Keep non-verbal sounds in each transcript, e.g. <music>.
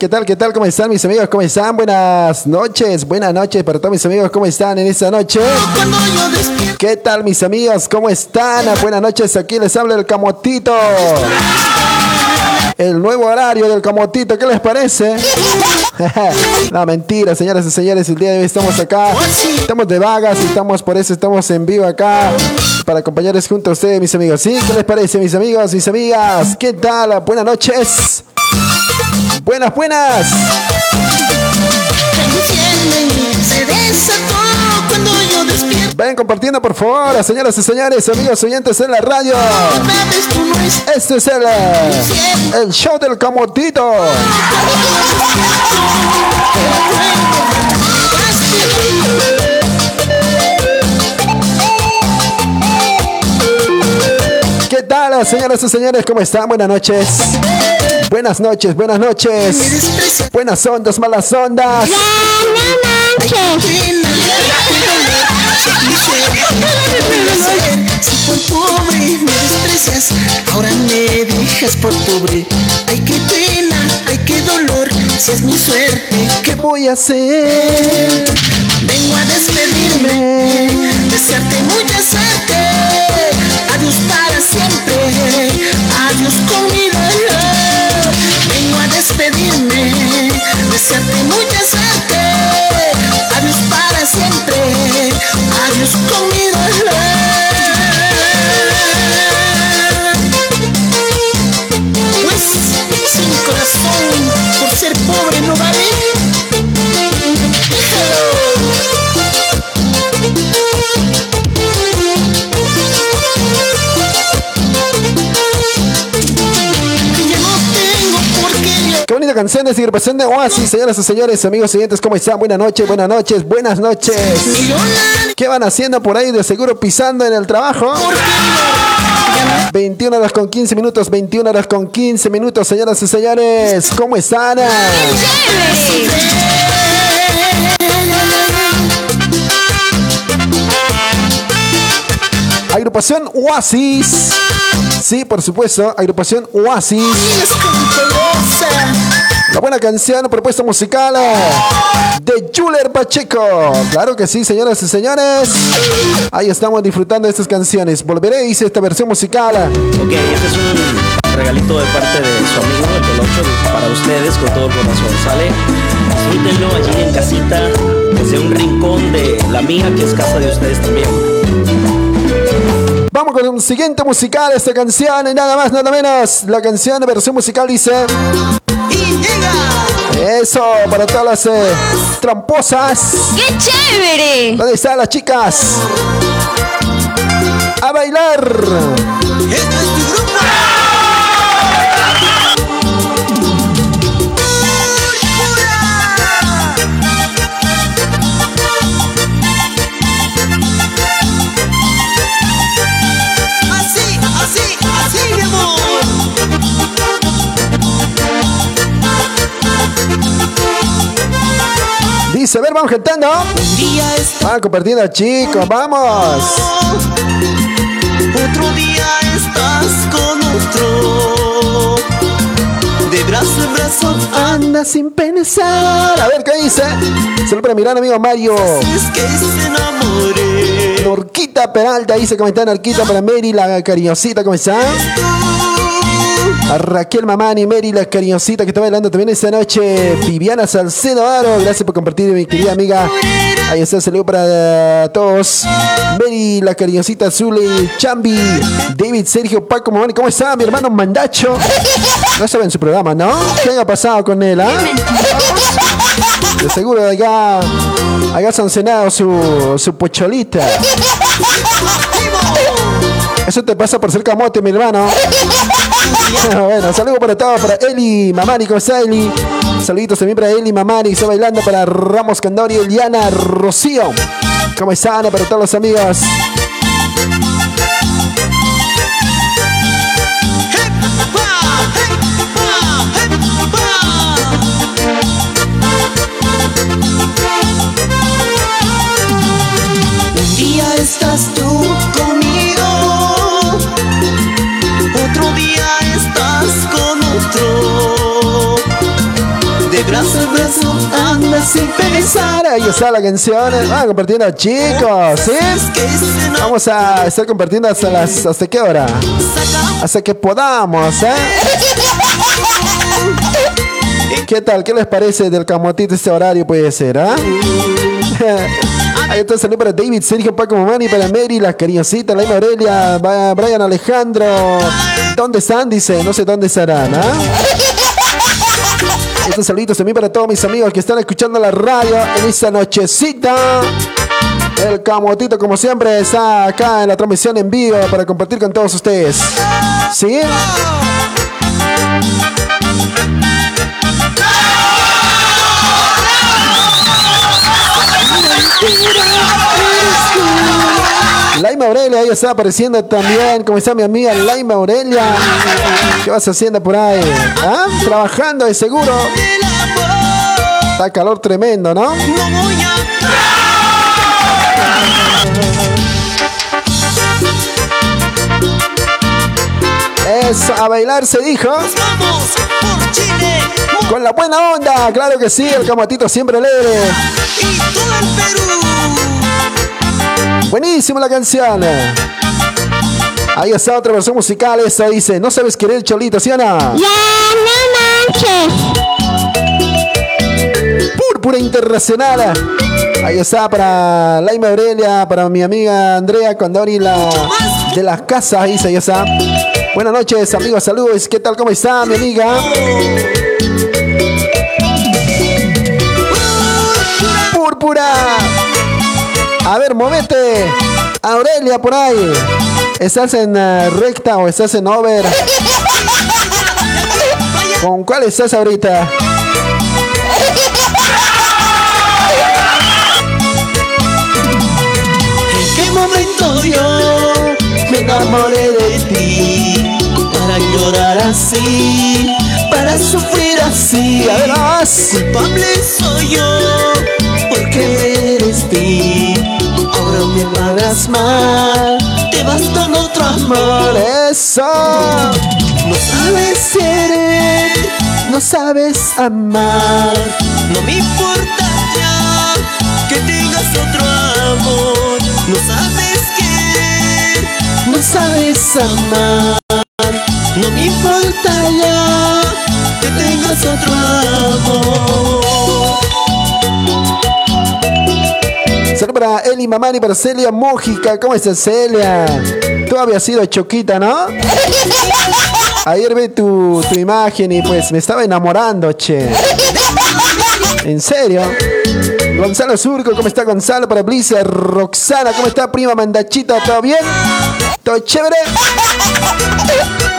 ¿qué tal? ¿Qué tal? ¿Cómo están mis amigos? ¿Cómo están? Buenas noches, buenas noches para todos mis amigos. ¿Cómo están en esta noche? ¿Qué tal mis amigos? ¿Cómo están? Buenas noches, aquí les habla el Camotito. El nuevo horario del Camotito, ¿qué les parece? <laughs> no, mentira, señoras y señores, el día de hoy estamos acá. Estamos de vagas y estamos por eso estamos en vivo acá para acompañarles junto a ustedes, mis amigos. ¿Sí? ¿Qué les parece, mis amigos, mis amigas? ¿Qué tal? Buenas noches. Buenas, buenas. Se compartiendo, por favor, señoras y señores, amigos oyentes en la radio. Este es el, el show del Camotito. ¿Qué tal, señoras y señores? ¿Cómo están? Buenas noches. Buenas noches, buenas noches. Buenas ondas, malas ondas. Si por pobre me desprecias, ahora me dejas por pobre. Ay, qué pena, ay, qué dolor, si es mi suerte. ¿Qué voy a hacer? Vengo a despedirme, desearte mucha suerte. Adiós para siempre, adiós con mi dolor. Despedirme, desearte mucha suerte. Adiós para siempre, adiós con mi dolor. Pues sin corazón, por ser pobre no bonita canción es agrupación de Oasis, señoras y señores, amigos siguientes, ¿cómo están? Buenas noches, buenas noches, buenas noches. ¿Qué van haciendo por ahí? De seguro pisando en el trabajo. 21 horas con 15 minutos, 21 horas con 15 minutos, señoras y señores. ¿Cómo están? Agrupación Oasis. Sí, por supuesto, agrupación Oasis. La buena canción, propuesta musical eh, de Juler Pacheco. Claro que sí, señoras y señores. Ahí estamos disfrutando de estas canciones. Volveré, hice esta versión musical. Ok, este es un regalito de parte de su amigo, el Colocho, para ustedes con todo el corazón, ¿sale? Disfrútenlo allí en casita, desde un rincón de la mía, que es casa de ustedes también. Vamos con un siguiente musical, esta canción, y nada más, nada menos. La canción de versión musical dice. Y llega. Eso, para todas las eh, tramposas. ¡Qué chévere! ¿Dónde están las chicas? A bailar. Dice, a ver, vamos gentando. Van compartiendo, chicos, vamos. Otro día estás con otro. De brazo en brazo. Anda sin pensar. A ver, ¿qué dice? Solo para mirar, amigo Mario. Es que se enamoré. Norquita Peralta dice, ¿cómo está Norquita? Para Mary, la cariñosita, ¿cómo está? Raquel Mamani, Mary, la cariñosita que está bailando también esta noche. Viviana Salcedo Aro, gracias por compartir, mi querida amiga. Ahí está, saludo para todos. Mary, la cariñosita Zuli, Chambi, David, Sergio, Paco Mamani, ¿cómo está mi hermano Mandacho? No saben su programa, ¿no? ¿Qué ha pasado con él, ah? De seguro acá, acá sancionado su, su pocholita. Eso te pasa por ser camote, mi hermano. <laughs> bueno, saludos para todos, para Eli, Mamani, ¿cómo está Eli? Saluditos también para Eli, Mamani, está bailando para Ramos Candori, Eliana, Rocío. ¿Cómo están? Para todos los amigos. Estás tú En brazo andas sin pensar. Ahí está la canción. Vamos compartiendo, chicos. ¿Sí? Vamos a estar compartiendo hasta las. ¿Hasta qué hora? Hasta que podamos, ¿eh? <laughs> ¿Qué tal? ¿Qué les parece del camotito este horario puede ser, ah? <laughs> Ahí está, saludo para David, Sergio, Paco Mamani, para Mary, la cariñosita, Laima Aurelia, Brian Alejandro. ¿Dónde están? Dice, no sé dónde estarán, ¿ah? <laughs> Estos saluditos también para todos mis amigos que están escuchando la radio en esta nochecita. El camotito, como siempre, está acá en la transmisión en vivo para compartir con todos ustedes. ¿Sí? Laima Aurelia, ahí está apareciendo también. ¿Cómo está mi amiga Laima Aurelia? ¿Qué vas haciendo por ahí? ¿Ah? Trabajando de seguro. Está calor tremendo, ¿no? Eso, a bailar se dijo. Con la buena onda, claro que sí, el camatito siempre alegre. Y todo el Perú. Buenísima la canción. Ahí está otra versión musical. Esa dice: No sabes querer cholito, ¿sí o no? Ya, no manches. Púrpura internacional. Ahí está para Laima Aurelia, para mi amiga Andrea Condori la, de las casas. Ahí está. Buenas noches, amigos, saludos. ¿Qué tal? ¿Cómo está, mi amiga? Púrpura. A ver, movete. Aurelia, por ahí. ¿Estás en uh, recta o estás en over? <laughs> ¿Con cuál estás ahorita? ¿En qué momento yo me enamoré de ti? Para llorar así, para sufrir así. A ver. Culpable soy yo, porque eres ti me pagas mal, te vas con otro amor. Eso. No sabes querer, no sabes amar. No me importa ya que tengas otro amor. No sabes querer, no sabes amar. No me importa ya que tengas otro amor. Saludos para Eli Mamani, para Celia Mójica. ¿Cómo estás, Celia? Tú habías sido choquita, ¿no? Ayer vi tu, tu imagen y pues me estaba enamorando, che. ¿En serio? Gonzalo Surco, ¿cómo está Gonzalo? Para Blizzard, Roxana, ¿cómo está prima Mandachita? ¿Todo bien? ¿Todo chévere?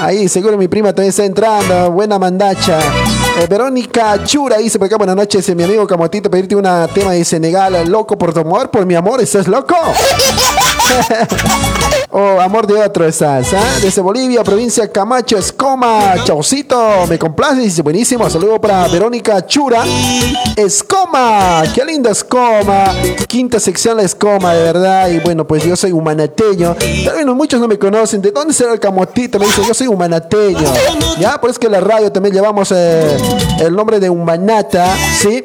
Ahí, seguro mi prima todavía está entrando. Buena mandacha. Eh, Verónica Chura dice por acá, buenas noches, mi amigo Camotito, pedirte una tema de Senegal, loco por tu amor, por mi amor, ¿estás loco? <laughs> oh, amor de otro estás, ¿ah? Desde Bolivia, provincia Camacho, Escoma, chaucito, me complace, dice buenísimo, saludo para Verónica Chura, Escoma, qué linda Escoma, quinta sección la Escoma, de verdad, y bueno, pues yo soy humanateño, tal vez muchos no me conocen, ¿de dónde será el Camotito? Me dice, yo soy humanateño, ya, por eso que la radio también llevamos eh, el nombre de Humanata, ¿sí?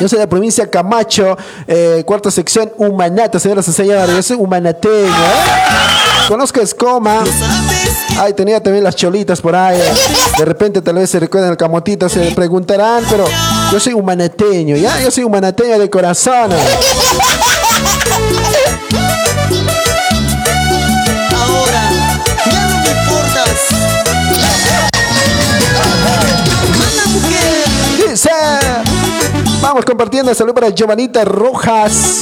Yo soy de la provincia Camacho, eh, cuarta sección Humanata, señoras y señores. Yo soy humanateño. ¿eh? Conozco Escoma. Ay, tenía también las cholitas por ahí. De repente tal vez se recuerdan el camotito, se preguntarán, pero yo soy humanateño, ¿ya? Yo soy humanateño de corazón. Vamos compartiendo. Salud para Giovanita Rojas.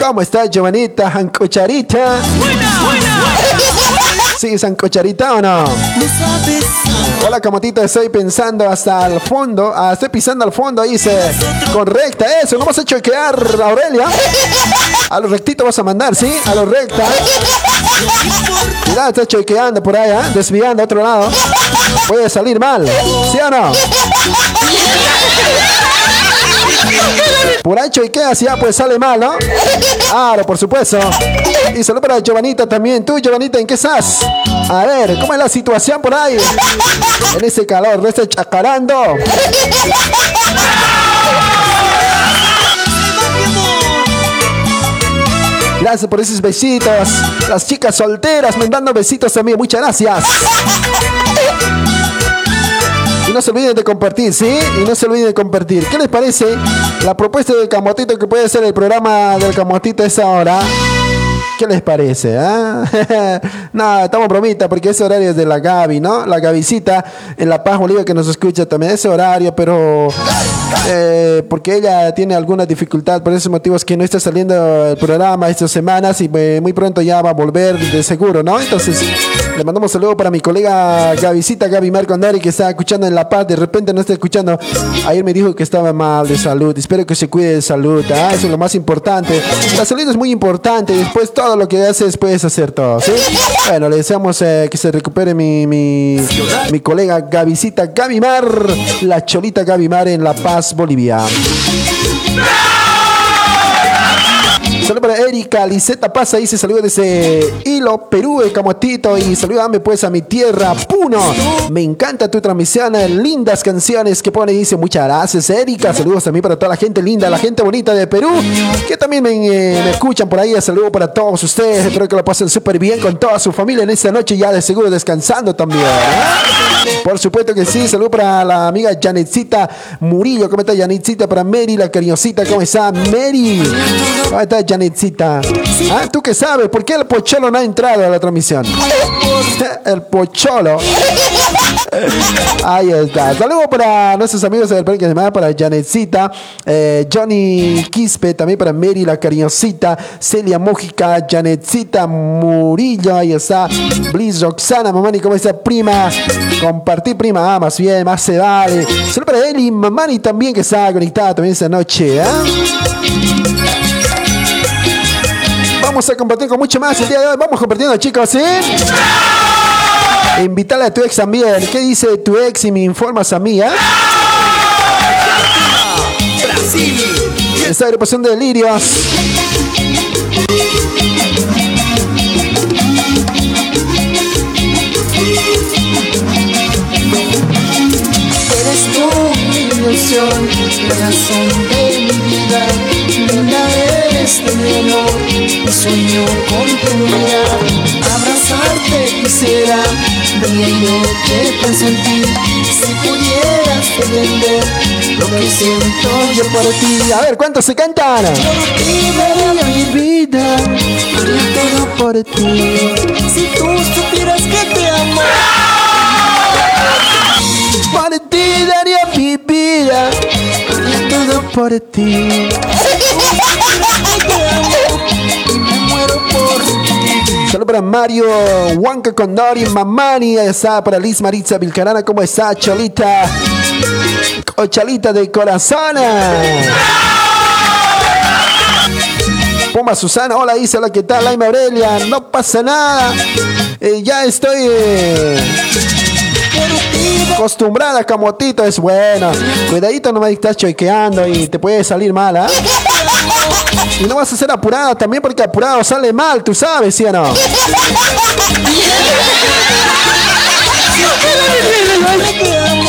¿Cómo está Giovanita? ¿Ancocharita? Buena, buena. ¿Sí, Sancocharita o no? Hola, Camotita. Estoy pensando hasta el fondo. Ah, estoy pisando al fondo. Ahí se. Correcta, eso. No vas a chequear, Aurelia. A lo rectito vas a mandar, ¿sí? A lo recta. Mira, está chequeando por ahí, ¿eh? Desviando a otro lado. Puede salir mal. ¿Sí o no? <laughs> Por ancho y qué hacía, pues sale mal, ¿no? Claro, por supuesto. Y saludo para Giovanita también. Tú, Giovanita, ¿en qué estás? A ver, ¿cómo es la situación por ahí? En ese calor, no estés chacarando. Gracias por esos besitos. Las chicas solteras me dando besitos también. Muchas gracias. No se olviden de compartir, ¿sí? Y no se olviden de compartir. ¿Qué les parece la propuesta del Camotito que puede ser el programa del Camotito a esa hora? ¿Qué les parece? Ah? <laughs> no, estamos bromita porque ese horario es de la Gaby, ¿no? La Gabycita en La Paz, Bolivia, que nos escucha también ese horario, pero eh, porque ella tiene alguna dificultad, por ese motivo es que no está saliendo el programa estas semanas y eh, muy pronto ya va a volver de seguro, ¿no? Entonces, le mandamos saludo para mi colega Gabycita, Gaby Marcondari, que está escuchando en La Paz, de repente no está escuchando. Ayer me dijo que estaba mal de salud, espero que se cuide de salud, ¿ah? Eso es lo más importante. La salud es muy importante, después todo lo que haces puedes hacer todo, ¿sí? Bueno, le deseamos eh, que se recupere mi, mi, mi colega Gavisita Gavimar, la cholita Gavimar en La Paz, Bolivia. Saludos para Erika, Liseta pasa y se saluda desde Hilo, Perú, el Camotito. Y saludame pues a mi tierra, Puno. Me encanta tu transmisión, eh, lindas canciones que pone dice muchas gracias, Erika. Saludos también para toda la gente linda, la gente bonita de Perú, que también me, eh, escuchan por ahí. Saludos para todos ustedes. Espero que lo pasen súper bien con toda su familia en esta noche, ya de seguro descansando también. ¿eh? Por supuesto que sí. Saludos para la amiga Janetcita Murillo. ¿Cómo está Janetcita? Para Mary, la cariñosita. ¿Cómo está Mary? ¿Cómo está Janetcita? ¿Ah? ¿Tú qué sabes? ¿Por qué el pocholo no ha entrado a la transmisión? <laughs> El pocholo. Ahí está. Saludos para nuestros amigos del Parque de Semana, para Janetcita, eh, Johnny Quispe, también para Mary, la cariñosita, Celia Mójica, Janetcita Murillo, ahí está. Bliss Roxana, mamani, ¿cómo está, prima? Compartir, prima, ah, más bien, más se vale. Saludos para Eli, mamani también, que está conectada también esta noche, ¿eh? Vamos a compartir con mucho más el día de hoy. Vamos compartiendo, chicos, ¿sí? Invítale a tu ex también. ¿Qué dice tu ex y me informas a mí, eh? Brasil. Esta agrupación de delirios. Eres mi ilusión, razón de mi vida. Linda eres mi amor, sueño con tu. Abrazarte quisiera, día y noche pienso en ti. Si pudieras entender lo que siento yo por ti. A ver, ¿cuántos se cantan? Por ti daría mi vida, haría todo por ti. Si tú supieras que te amo. Por ti daría mi vida. Haría todo por ti. Ti. Saludos para Mario, Huanca Condori, Mamani, está para Liz Maritza Vilcarana, ¿cómo está, Cholita? O Cholita de corazón. Puma Susana, hola Isa, hola, ¿qué tal? Laima Aurelia, no pasa nada. Eh, ya estoy eh, acostumbrada, Camotito, es bueno. Cuidadito, no me estás choiqueando y te puede salir mal, ¿ah? Y no vas a ser apurada también porque apurado sale mal, tú sabes, ¿sí o no?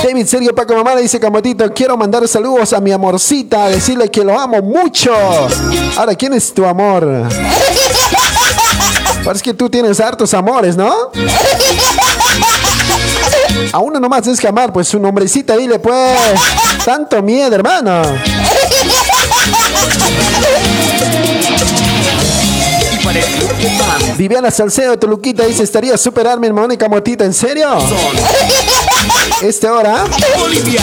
David Sergio Paco Mamá le dice Camotito, quiero mandar saludos a mi amorcita, decirle que lo amo mucho. Ahora, ¿quién es tu amor? Parece que tú tienes hartos amores, ¿no? A uno nomás tienes que amar, pues su nombrecita, dile pues. Tanto miedo, hermano. Viviana Salcedo Toluquita dice, estaría superarme hermano y Camotito, ¿en serio? ¿Este hora? Bolivia.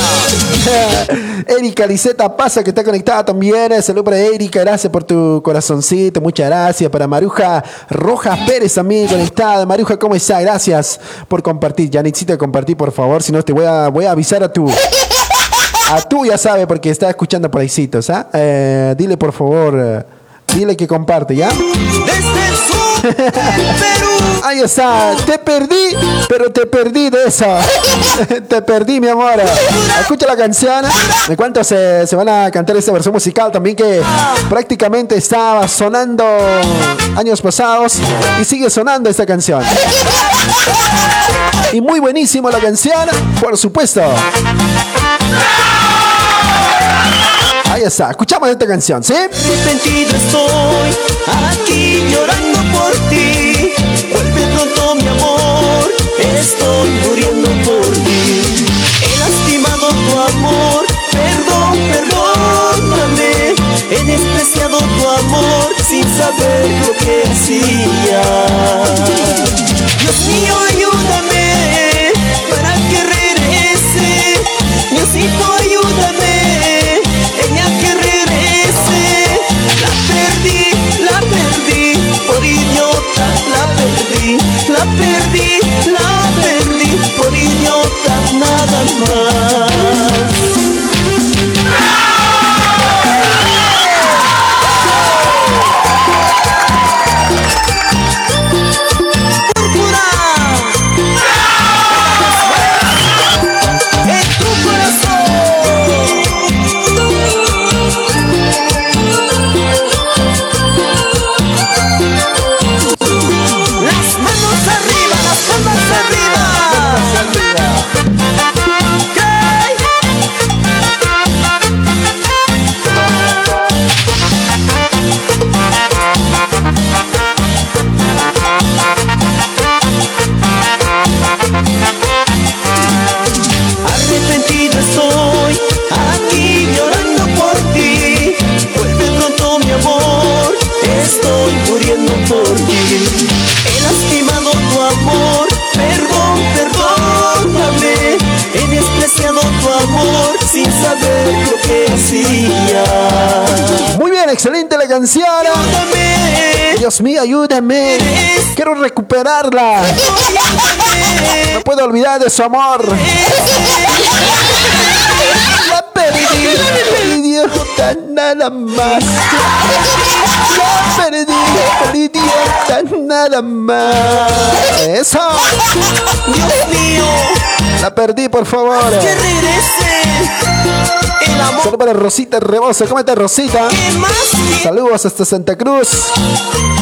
<laughs> Erika Liseta pasa que está conectada también. Saludos para Erika, gracias por tu corazoncito, muchas gracias. Para Maruja Rojas Pérez también conectada. Maruja, ¿cómo está? Gracias por compartir. Ya necesito compartir, por favor, si no te voy a, voy a avisar a tu. A tú ya sabe porque está escuchando por ahí, ¿ah? Eh, dile por favor, eh, dile que comparte, ¿ya? Desde Ahí está, te perdí, pero te perdí de eso. <laughs> te perdí, mi amor. Escucha la canción. Me cuento se, se van a cantar esta versión musical también que prácticamente estaba sonando años pasados y sigue sonando esta canción. Y muy buenísima la canción, por supuesto. Ahí está, escuchamos esta canción, ¿sí? Arrepentido estoy, aquí llorando por su amor. La perdí, idiota, nada más. La perdí, idiota, nada más. Eso. Dios mío, La perdí, por favor. que regrese. El amor Saludos para Rosita Rebosa. ¿Cómo está Rosita? Saludos hasta Santa Cruz.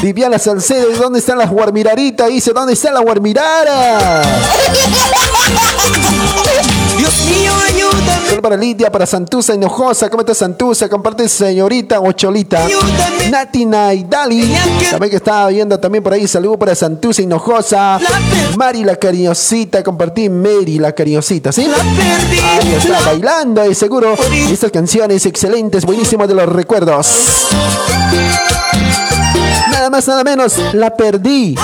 Viviana Salcedo, ¿y dónde están las guarmiraritas? Dice, ¿dónde está la guarmirara? Dios mío, ayúdame, Saludos para Lidia, para Santusa Hinojosa. ¿Cómo está Santusa? Comparte señorita o Cholita. ayúdame. Nati Naidali. También que estaba viendo también por ahí. Saludos para Santusa Hinojosa. Mari la cariñosita. Compartí Mary la cariñosita, ¿sí? La perdí. Ahí está, bailando ahí seguro. Estas canciones excelentes, buenísimas de los recuerdos. Nada más, nada menos, la perdí.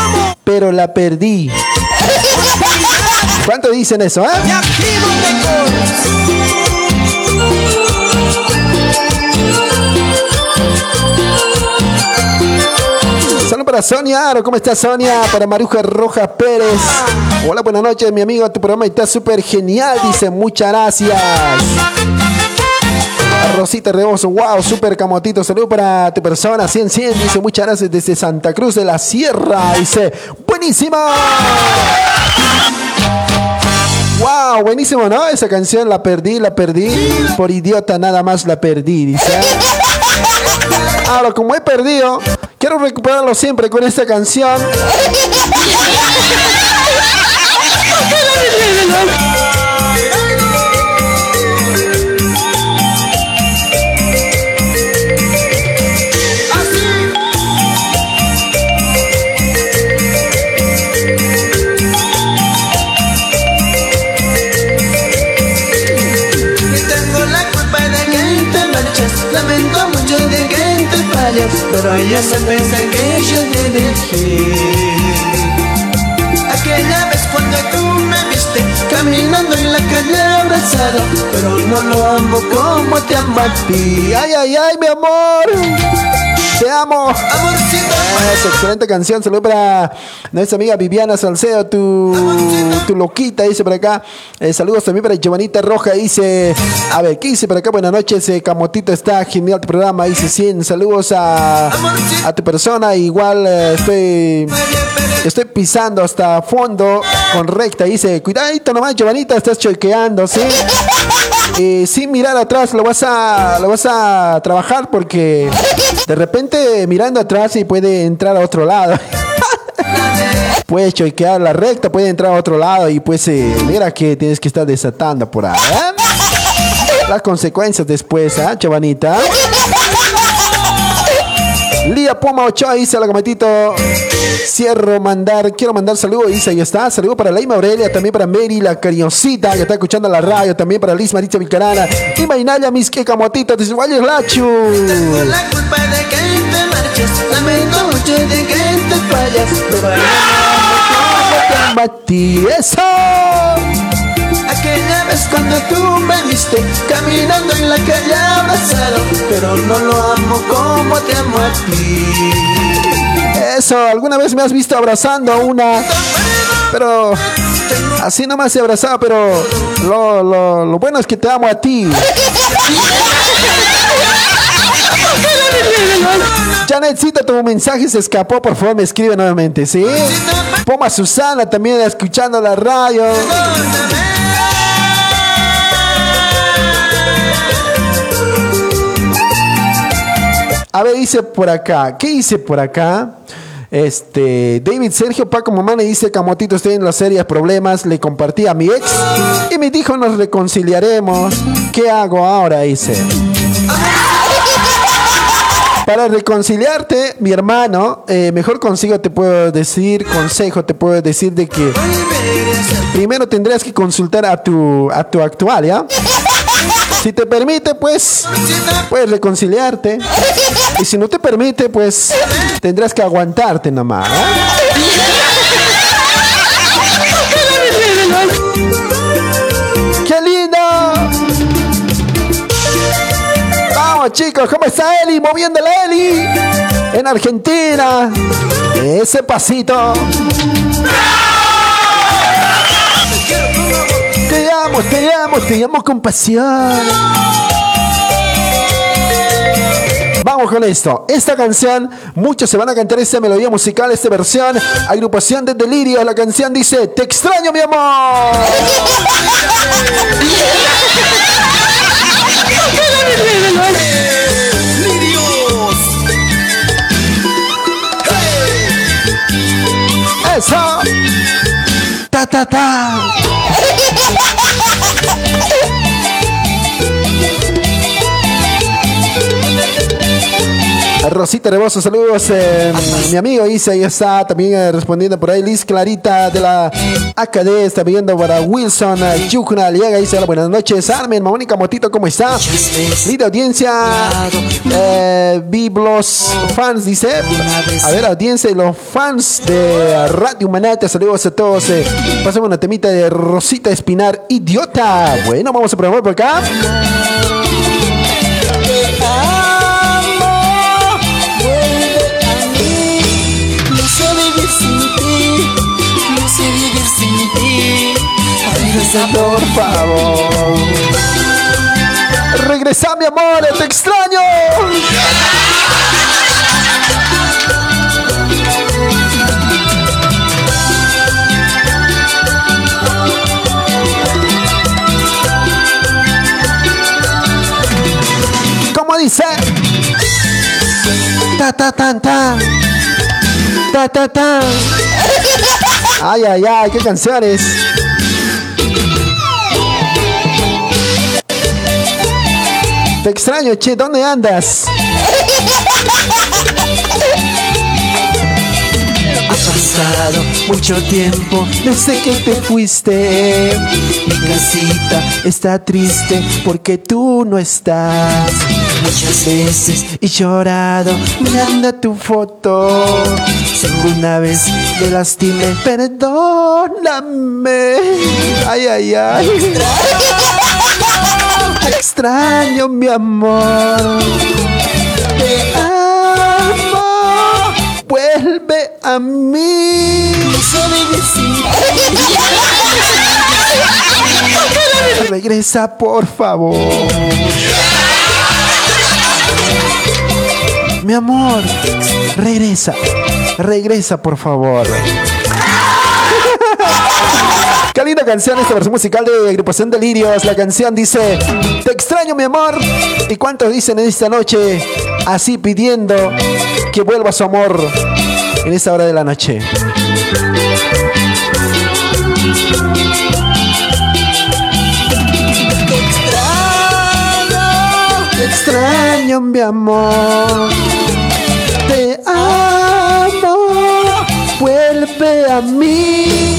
Pero la perdí. <laughs> ¿Cuánto dicen eso, eh? Activo Saludos para Sonia Aro, ¿cómo estás Sonia? Para Maruja Rojas Pérez. Hola, buenas noches, mi amigo. Tu programa está súper genial, dice. Muchas gracias. Rosita Reboso, wow, súper camotito. Saludos para tu persona, 100 100. Dice, muchas gracias desde Santa Cruz de la Sierra. Dice, buenísima. Wow, buenísimo, ¿no? Esa canción la perdí, la perdí. Por idiota nada más la perdí, dice. Ahora, como he perdido, quiero recuperarlo siempre con esta canción. <laughs> Yes, but I yes, I'm in vacation in it. En la calle abrazado Pero no lo amo como te amo a ti Ay, ay, ay, mi amor. Te amo. Amorcito Esa excelente canción. Saludos para nuestra amiga Viviana Salcedo, tu, tu loquita, dice por acá. Eh, saludos también para Giovanita Roja, dice. A ver, ¿qué dice por acá? Buenas noches, eh, Camotito, está genial tu programa. Dice 100. Saludos a, a tu persona. Igual eh, estoy. Estoy pisando hasta fondo con recta. Dice, cuidadito nomás, Giovanita, estás choqueando, ¿sí? Eh, sin mirar atrás lo vas a lo vas a trabajar porque de repente mirando atrás y puede entrar a otro lado. <laughs> puede choquear la recta, puede entrar a otro lado y pues eh, mira que tienes que estar desatando por ahí. ¿eh? Las consecuencias después, ¿ah, Chavanita? Lía Poma Ochoa dice la cometito. Cierro mandar, quiero mandar saludos, dice, ahí está. Saludos para Laima Aurelia, también para Mary, la cariñosita, que está escuchando la radio, también para Liz Maritza Vilcarana. Y Mainaya, mis que camotito, dice, Valle Lachu. Tengo la culpa de que te marches, lamento mucho de que te fallas. Pero Mati, eso. Aquella vez cuando tú me viste caminando en la calle abrazado, pero no lo amo como te amo a ti. Eso, alguna vez me has visto abrazando a una, pero así nomás se abrazaba, pero lo, lo, lo bueno es que te amo a ti. Janetcita, tu mensaje se escapó, por favor me escribe nuevamente, ¿sí? Poma Susana también escuchando la radio. A ver, dice por acá. ¿Qué dice por acá? Este, David Sergio Paco Mamá le dice, Camotito, estoy en los serios problemas, le compartí a mi ex y me dijo, nos reconciliaremos. ¿Qué hago ahora? Dice. <laughs> Para reconciliarte, mi hermano, eh, mejor consigo te puedo decir, consejo, te puedo decir de que primero tendrías que consultar a tu, a tu actual, ¿ya? Si te permite, pues, puedes reconciliarte. Y si no te permite, pues, tendrás que aguantarte nomás. ¡Qué lindo! Vamos, chicos, ¿cómo está Eli? Moviendo la Eli. En Argentina. Ese pasito. Te amo, te amo, te amo con pasión. Vamos con esto. Esta canción, muchos se van a cantar esta melodía musical, esta versión. Agrupación de Delirio. La canción dice: Te extraño, mi amor. <laughs> Eso. Ta ta ta. <laughs> Rosita Reboso, saludos. eh, mi amigo Isa ahí está también eh, respondiendo por ahí. Liz Clarita de la AKD está viendo para Wilson eh, Yucna Liaga. Dice: "Hola, Buenas noches, Armen, Mónica Motito, ¿cómo está? Linda audiencia. Eh, Biblos fans, dice. A ver, audiencia y los fans de Radio Manate, saludos a todos. Eh. Pasemos una temita de Rosita Espinar, idiota. Bueno, vamos a probar por acá. Regresa Por favor. Regresa, mi amor, te extraño. ¿Cómo dice? Ta ta tan ta. Ta ta ta. Ay, ay, ay, qué canciones. Extraño, che, ¿dónde andas? Ha pasado mucho tiempo Desde que te fuiste, mi casita está triste porque tú no estás. muchas veces Y llorado mirando tu foto. Alguna vez te lastimé, perdóname. Ay, ay, ay. Te extraño, mi amor. Te amo. Vuelve a mí. <laughs> Regresa, por favor. Mi amor, regresa. Regresa, por favor. Qué linda canción esta versión musical de agrupación Delirios. La canción dice, te extraño mi amor. ¿Y cuántos dicen en esta noche así pidiendo que vuelva su amor en esta hora de la noche? Te extraño mi amor. Te amo. Vuelve a mí.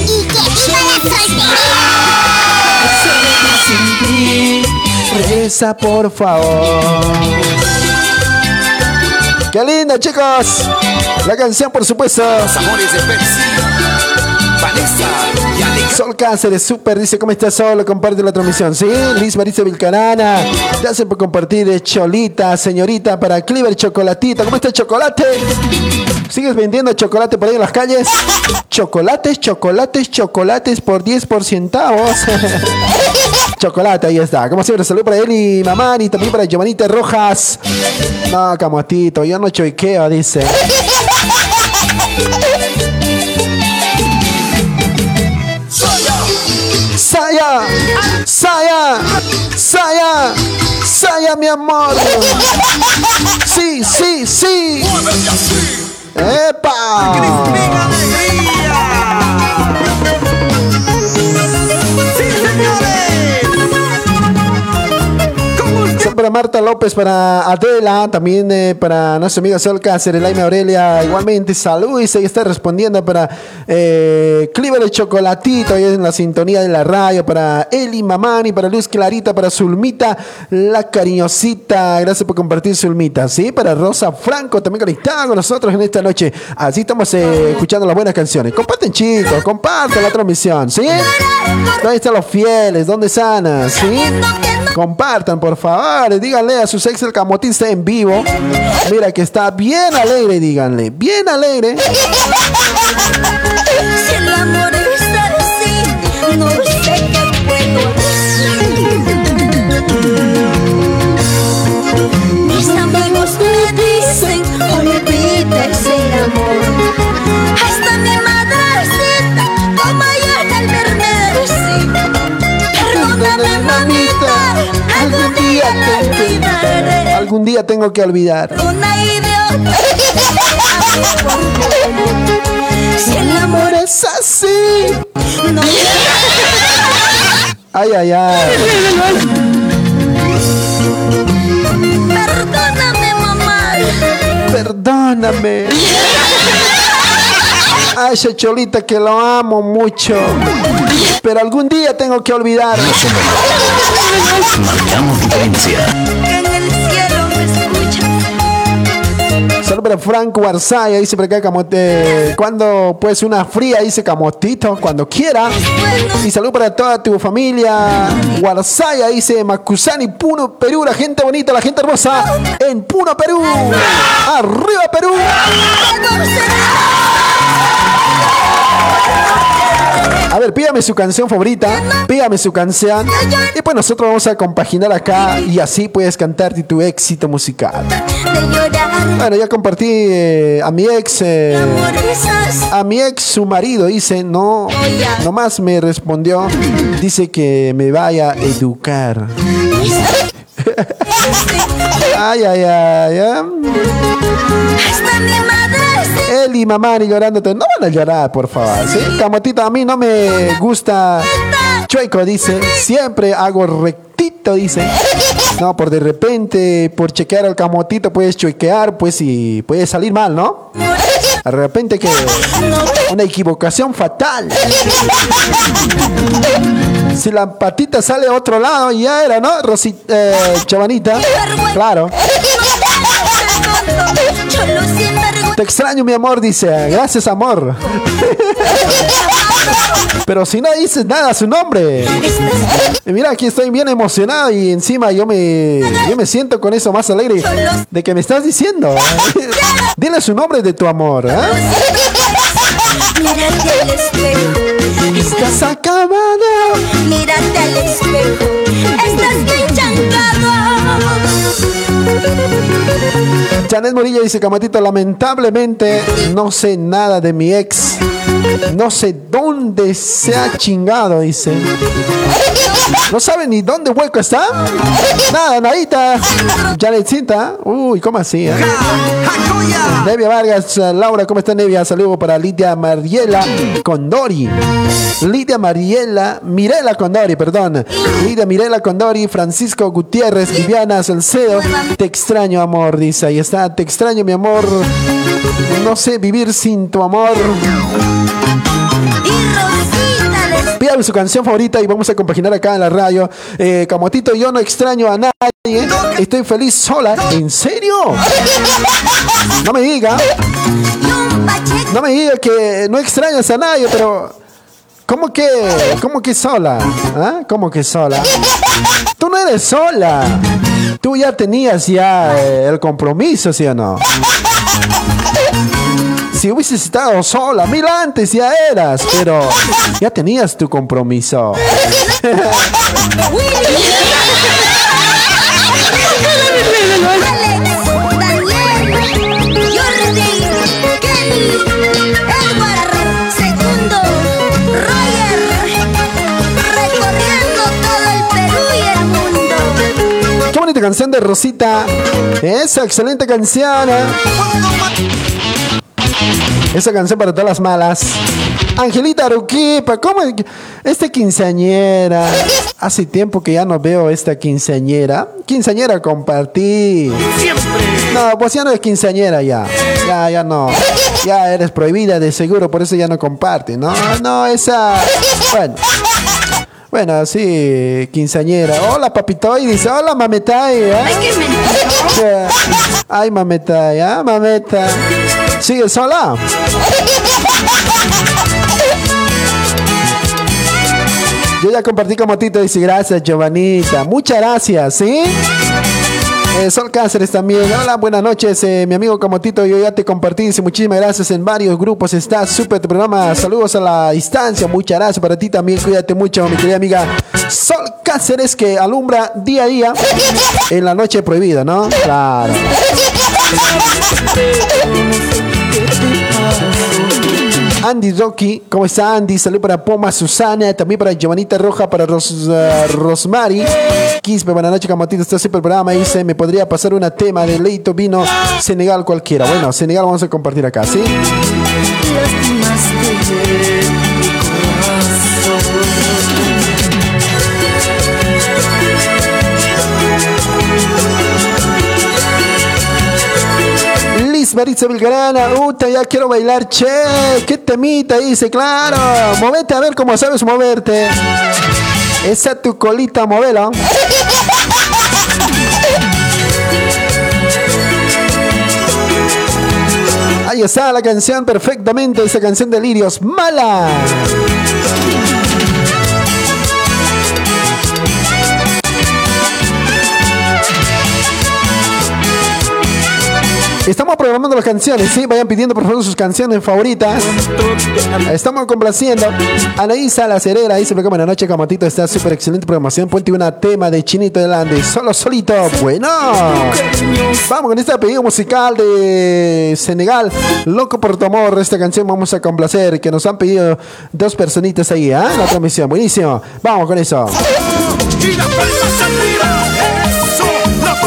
Sin Reza por favor. Qué linda, chicos. La canción, por supuesto. Los amores de Pepsi. Vanessa. Sol Cáceres, super, dice, ¿cómo estás Sol? Comparte la transmisión, ¿sí? Liz Marisa Vilcarana, gracias por compartir eh, Cholita, señorita, para Cleaver Chocolatito. ¿Cómo está chocolate? ¿Sigues vendiendo chocolate por ahí en las calles? Chocolates, chocolates, chocolates por 10 por centavos. <laughs> Chocolate, ahí está. Como siempre, salud para mamá y también para Giovanita Rojas. No, camotito, yo no choiqueo, dice. Saya, Saya, Saya, mi amor. Sí, sí, sí. ¡Epa! Son para Marta López, para Adela, también eh, para nuestra amiga Sol Cáceres, Aurelia, igualmente salud y se está respondiendo para eh, Cliver el Chocolatito, ahí en la sintonía de la radio, para Eli Mamani, para Luz Clarita, para Zulmita, la cariñosita, gracias por compartir Zulmita, ¿sí? Para Rosa Franco, también conectada con nosotros en esta noche, así estamos eh, escuchando las buenas canciones. Comparten chicos, compartan la transmisión, ¿sí? ¿Dónde están los fieles? ¿Dónde sana? ¿Sí? Compartan, por favor. Díganle a su ex el camotista en vivo. Mira que está bien alegre, díganle. Bien alegre. Algún día tengo que olvidar. Una idiota. <laughs> Si el amor Es así. no Ay, ay, ay. Perdóname, mamá. Perdóname. Ay, esa cholita que lo amo mucho. Pero algún día tengo que olvidar. Marcamos diferencia. Salud para Franco Arzaya, dice por acá camote. Cuando pues una fría, dice camotito, cuando quiera. Y salud para toda tu familia. Guarzaya, dice Macusani, Puno, Perú, la gente bonita, la gente hermosa. En Puno, Perú. Arriba, Perú. A ver, pídame su canción favorita, pídame su canción y pues nosotros vamos a compaginar acá y así puedes cantar tu éxito musical. Bueno, ya compartí eh, a mi ex, eh, a mi ex su marido dice, no, nomás me respondió, dice que me vaya a educar. Ay, ay, ay, ay. Hasta mi madre y mamá ni llorándote, no van a llorar, por favor. ¿sí? Camotito, a mí no me gusta. Chueco dice, siempre hago rectito, dice. <laughs> No, por de repente, por chequear al camotito puedes chuequear, pues y puede salir mal, ¿no? De repente que una equivocación fatal. Si la patita sale a otro lado, ya era, ¿no? Rosita, eh, Chavanita. Claro. Te extraño, mi amor, dice. Gracias, amor. <laughs> Pero si no dices nada su nombre. Y mira, aquí estoy bien emocionado y encima yo me, yo me siento con eso más alegre de que me estás diciendo. Dile su nombre de tu amor. ¿eh? Mírate al espejo. Estás acabado. Mírate al espejo. Estás bien chancado. Janet Morillo dice, Camatito, lamentablemente no sé nada de mi ex. No sé dónde se ha chingado, dice. No sabe ni dónde hueco está. Nada, nadita. Janetcita. Uy, ¿cómo así? eh? Nevia Vargas, Laura, ¿cómo está Nevia? Saludo para Lidia Mariela Condori. Lidia Mariela, Mirela Condori, perdón. Lidia Mirela Condori, Francisco Gutiérrez, Viviana Salcedo. Te extraño, amor, dice. Ahí está, te extraño, mi amor. No sé vivir sin tu amor. Pídame su canción favorita y vamos a compaginar acá en la radio. Eh, Camotito, yo no extraño a nadie. Estoy feliz sola. ¿En serio? No me diga. <laughs> No me diga que no extrañas a nadie, pero. ¿Cómo que? <laughs> ¿Cómo que sola? ¿Ah? ¿Cómo que sola? Tú no eres sola. Tú ya tenías ya eh, el compromiso, ¿sí o no? Si hubieses estado sola, mil antes ya eras, pero ya tenías tu compromiso. <laughs> <laughs> canción de Rosita. Esa excelente canción. ¿eh? Esa canción para todas las malas. Angelita Aruquipa, ¿cómo? Esta quinceañera. Hace tiempo que ya no veo esta quinceañera. Quinceañera compartí. No, pues ya no es quinceañera ya. Ya, ya no. Ya eres prohibida de seguro, por eso ya no comparte. No, no, esa. Bueno. Bueno, sí, quinceañera. Hola, papito. Y dice, hola, mametay. ¿eh? Ay, qué mentiroso. Ya. Ay, mameta, ya, mameta. ¿Sigue sola? Yo ya compartí con Motito, dice gracias, Giovanita. Muchas gracias, ¿sí? Eh, Sol Cáceres también. Hola, buenas noches, eh, mi amigo Camotito. Yo ya te compartí. Muchísimas gracias en varios grupos. Está súper tu programa. Saludos a la distancia. Muchas gracias para ti también. Cuídate mucho, mi querida amiga Sol Cáceres, que alumbra día a día en la noche prohibida, ¿no? Claro. <laughs> Andy Rocky, ¿cómo está Andy? Salud para Poma Susana, también para Giovanita Roja, para Ros, eh, Rosmary. Quispe, buenas noches, Camotito. Está súper el programa. Dice, me podría pasar una tema de Leito Vino Senegal cualquiera. Bueno, Senegal vamos a compartir acá, ¿sí? Liz Maritza Vilgarana, Uta, ya quiero bailar, che, qué temita, dice, claro, movete a ver cómo sabes moverte. Esa tu colita, movela. Ahí está la canción perfectamente, esa canción de Lirios, mala. Estamos programando las canciones, ¿sí? Vayan pidiendo por favor sus canciones favoritas. Estamos complaciendo. Anaísa La Cerera dice, "Pero buenas noches, Camatito. Está súper excelente programación. Ponte una tema de Chinito delante. Solo solito. Bueno. Vamos con este pedido musical de Senegal. Loco por tu amor. Esta canción vamos a complacer. Que nos han pedido dos personitas ahí, ¿ah? La transmisión. Buenísimo. Vamos con eso. Eso, las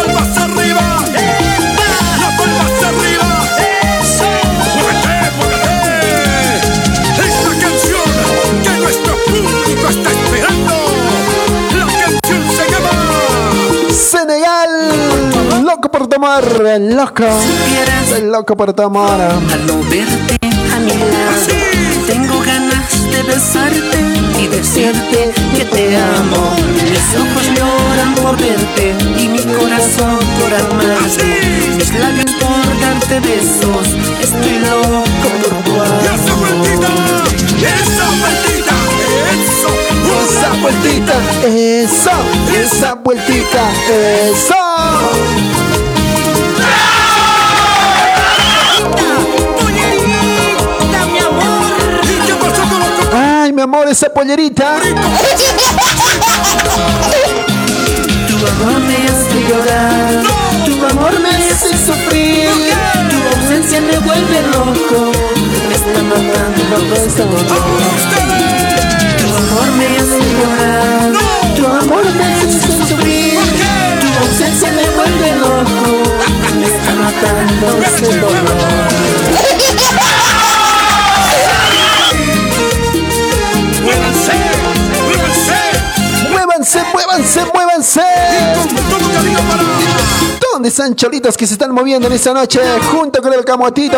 por tu amor. Loco. Soy loco por tu amor. Al no verte a mi lado, tengo ganas de besarte y decirte que te amo. Mis ojos lloran por verte y mi corazón por amarte. Mis labios por darte besos, estoy loco por tu y esa vueltita, amor. esa vueltita, eso, Esa vueltita, eso, esa vueltita, eso. Amor, esa pollerita. Tu amor me hace llorar, tu amor me hace sufrir, tu ausencia me vuelve loco, me está matando dolor. Tu amor me hace llorar, tu amor me hace sufrir, tu ausencia me vuelve loco, me está matando este dolor. Muévanse, muévanse, muévanse. ¿Dónde están cholitos que se están moviendo en esta noche? Junto con el camotito.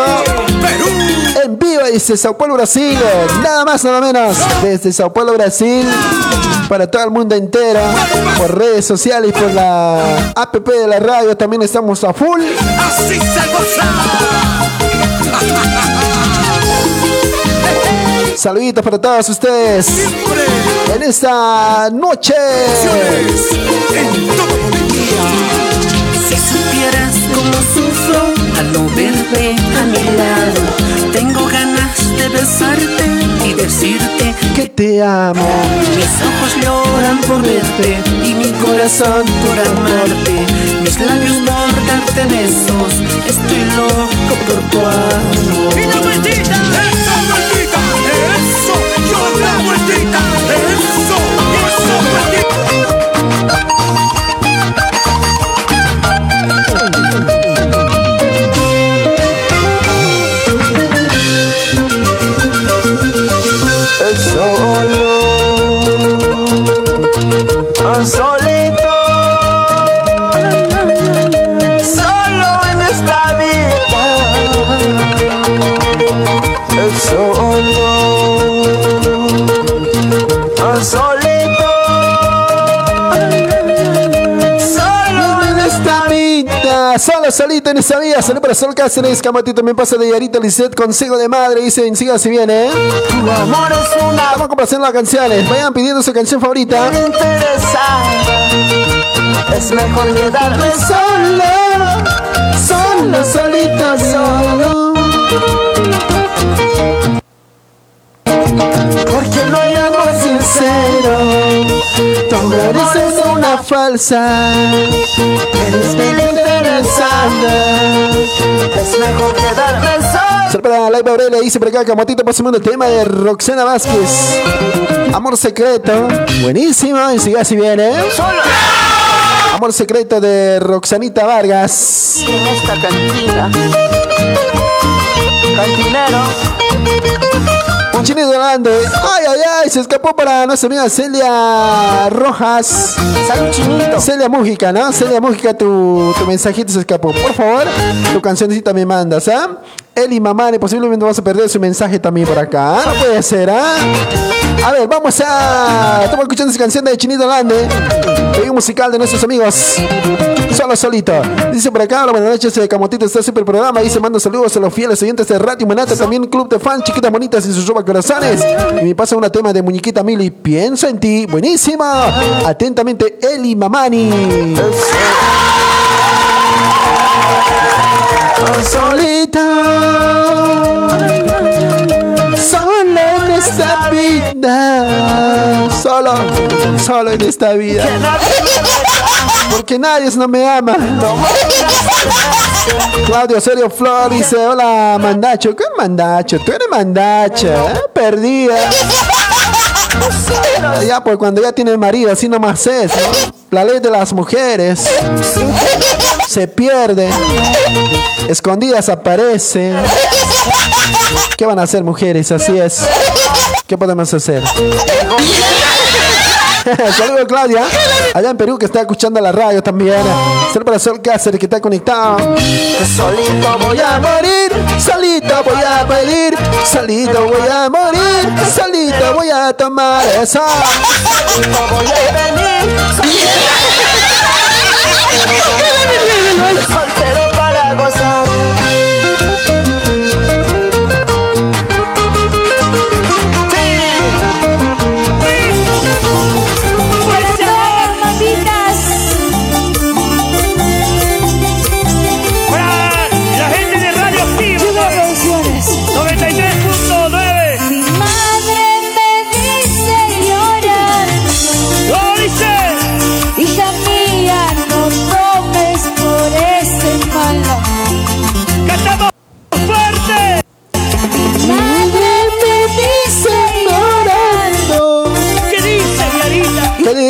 En vivo desde Sao Paulo, Brasil. Nada más, nada menos. Desde Sao Paulo, Brasil. Para todo el mundo entero. Por redes sociales por la app de la radio. También estamos a full. Así se goza. Saluditos para todos ustedes. En esta noche. En todo Bolivia. Si supieras cómo sufro al no verte a mi lado, tengo ganas de besarte y decirte Que te amo. Mis ojos lloran por verte y mi corazón por amarte. Mis labios por darte besos. Estoy loco por tu amor. ¡Yo la vueltita! ¡Eso! ¡Eso, solo solito en esta vida. Salud para Sol Cáceres, Camotito también pasa de Yarita Lisset, consejo de madre. Dicen, siga si viene, ¿eh? Tu amor es una Estamos complaciendo las canciones. Vayan pidiendo su canción favorita. Es mejor quedarme Solo, solo, solito, solo. porque no hay amor Sincero, tu amor es una falsa. Eres bien interesante. Es mejor quedarme solo. Para Live Aurelia, dice por acá, Camotito, pasamos el tema de Roxana Vázquez. Amor secreto, buenísimo, y sigue así viene. Solo Amor secreto de Roxanita Vargas. en esta cantina. Cantinero. Un chinito grande. Ay, ay, ay, se escapó para nuestra amiga Celia Rojas. Salud chinito. Celia Mújica, ¿no? Celia Mújica, tu, tu mensajito se escapó. Por favor, tu cancioncita me mandas, ¿ah? Eli Mamani, posiblemente vas a perder su mensaje también por acá. ¿ah? No puede ser, ¿ah? A ver, vamos a. Estamos escuchando esa canción de Chinito Grande. Pedido musical de nuestros amigos. Solo solito. Dice por acá, buenas noches, eh, Camotito, está super programa. Dice, mando saludos a los fieles oyentes de Radio Manata, también club de fans, chiquitas bonitas y sus ropa corazones. Y me pasa una tema de muñequita Mili, pienso en ti. Buenísima. Atentamente, Eli Mamani. Solo en esta vida. Solo, solo en esta vida. Porque nadie no me ama. Claudio Serio Flor dice, hola Mandacho. ¿Qué Mandacho? Tú eres Mandacha. ¿eh? Perdida. Ya, pues cuando ya tiene marido, así nomás es, ¿no? La ley de las mujeres se pierde, escondidas aparecen. ¿Qué van a hacer mujeres? Así es. ¿Qué podemos hacer? <laughs> Saludos Claudia, allá en Perú que está escuchando la radio también. Saludos para Sol Cáceres que está conectado. Solito voy a morir, solito voy a pedir, solito voy a morir, solito voy a tomar eso. Soltero para gozar.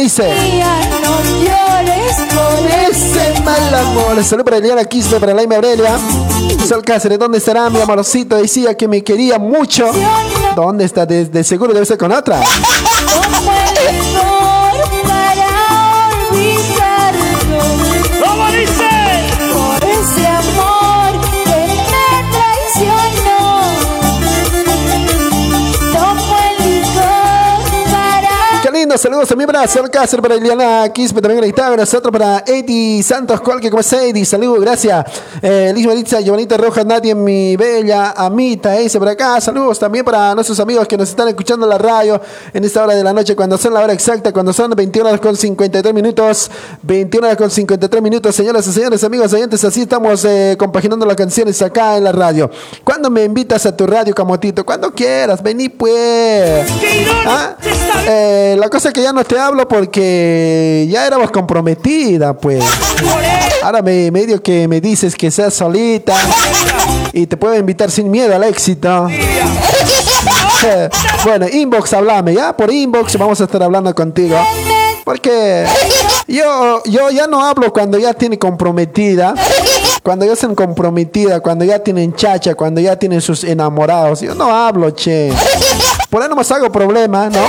Dice. No llores por Ese mal amor. Saludos para Eliana Quispe, para Laima Aurelia. Sol Cáceres, ¿dónde estará mi amorcito? Decía que me quería mucho. ¿Dónde está? De, de seguro debe ser con otra. <laughs> saludos también para Cáceres, para Eliana Quispe, también conectada nosotros, para Eddie Santos Colque, ¿cómo está Eddie? Saludos, gracias. Eh, Liz Maritza, Giovanita Rojas, Nadia, mi bella amita, dice por acá. Saludos también para nuestros amigos que nos están escuchando en la radio en esta hora de la noche, cuando son la hora exacta, cuando son 21 horas con 53 minutos. 21 horas con 53 minutos, señoras y señores, amigos oyentes, así estamos eh, compaginando las canciones acá en la radio. ¿Cuándo me invitas a tu radio, Camotito? Cuando quieras, vení pues. Eh, la cosa es que ya no te hablo porque ya éramos comprometida, pues. Ahora me medio que me dices que seas solita y te puedo invitar sin miedo al éxito. <laughs> Bueno, inbox hablame, ya por inbox vamos a estar hablando contigo. Porque yo, yo ya no hablo cuando ya tiene comprometida. Cuando ya están comprometida, cuando ya tienen chacha, cuando ya tienen sus enamorados. Yo no hablo, che. Por ahí no más hago problema, ¿no? <laughs>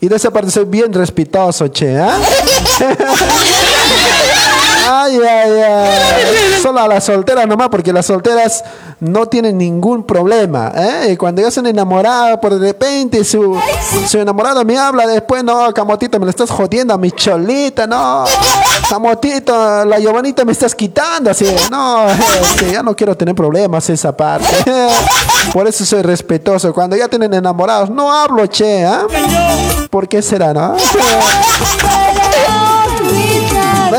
Y de esa parte soy bien respetuoso, che, ¿ah? <laughs> Ay, ay, ay. <laughs> Solo a las solteras nomás, porque las solteras no tienen ningún problema. ¿eh? Y cuando ya son enamoradas, por de repente su, su enamorado me habla después, no, Camotito, me lo estás jodiendo a mi cholita, no. Camotito, la Giovanita me estás quitando, así. No, este, ya no quiero tener problemas esa parte. <laughs> Por eso soy respetuoso. Cuando ya tienen enamorados, no hablo, che, ¿ah? ¿Por qué será, no? <laughs>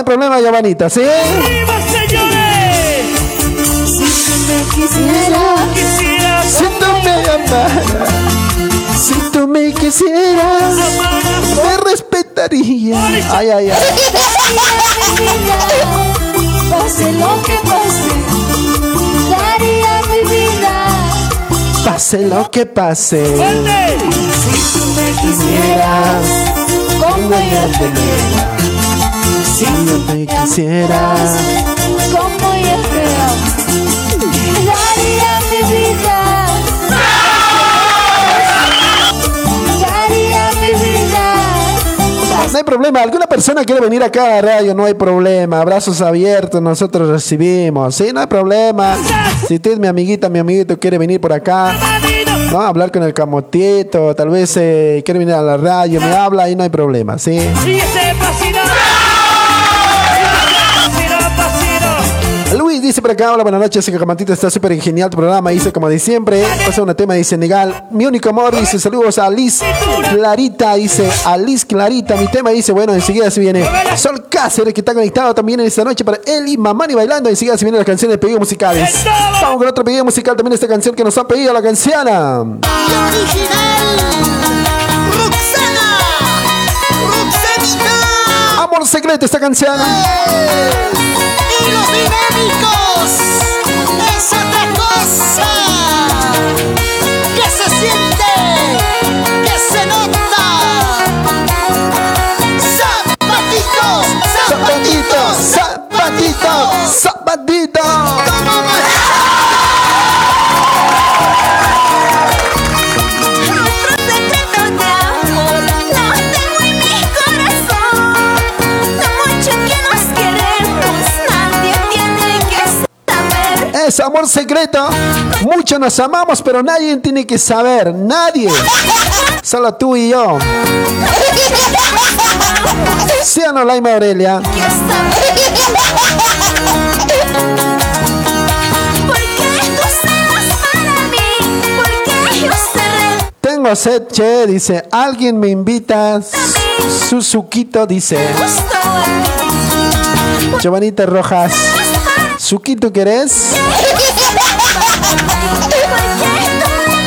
Problema, Giovanita, ¿sí? ¡Viva, señores! quisiera. Quisiera Si tú me amaras, si tú me quisieras, me respetarías. Ay, ay, ay. Pase lo que pase, daría mi vida. Pase lo que pase. Si tú me quisieras, como yo te quiero. Si tú Me quisieras. como yo te amo, daría mi vida. Daría mi vida. No hay problema. ¿Alguna persona quiere venir acá a la radio? No hay problema. Abrazos abiertos, nosotros recibimos. Sí, no hay problema. Si usted, mi amiguita, mi amiguito, quiere venir por acá, ¿no? Hablar con el camotito, tal vez eh, quiere venir a la radio, me habla y no hay problema, ¿sí? ¡Síguese, dice por acá, hola, buenas noches, Camotito está súper genial tu programa, dice como de siempre, pasa un tema de Senegal, mi único amor, dice saludos a Liz Clarita, dice a Liz Clarita, mi tema dice, bueno, enseguida se viene Sol Cáceres, que está conectado también en esta noche para Eli Mamani bailando, enseguida se vienen las canciones de pedidos musicales. Vamos con otro pedido musical, también esta canción que nos ha pedido la canciana. Amor secreto esta canción. Los dinámicos. Es otra cosa amor secreto. Muchos nos amamos, pero nadie tiene que saber. Nadie. Solo tú y yo. ¿Sí o no, Laima Aurelia? Tengo sed, che, dice. Alguien me invita. Su suquito, dice. Giovanita Rojas. ¿Suquito querés? Porque tú me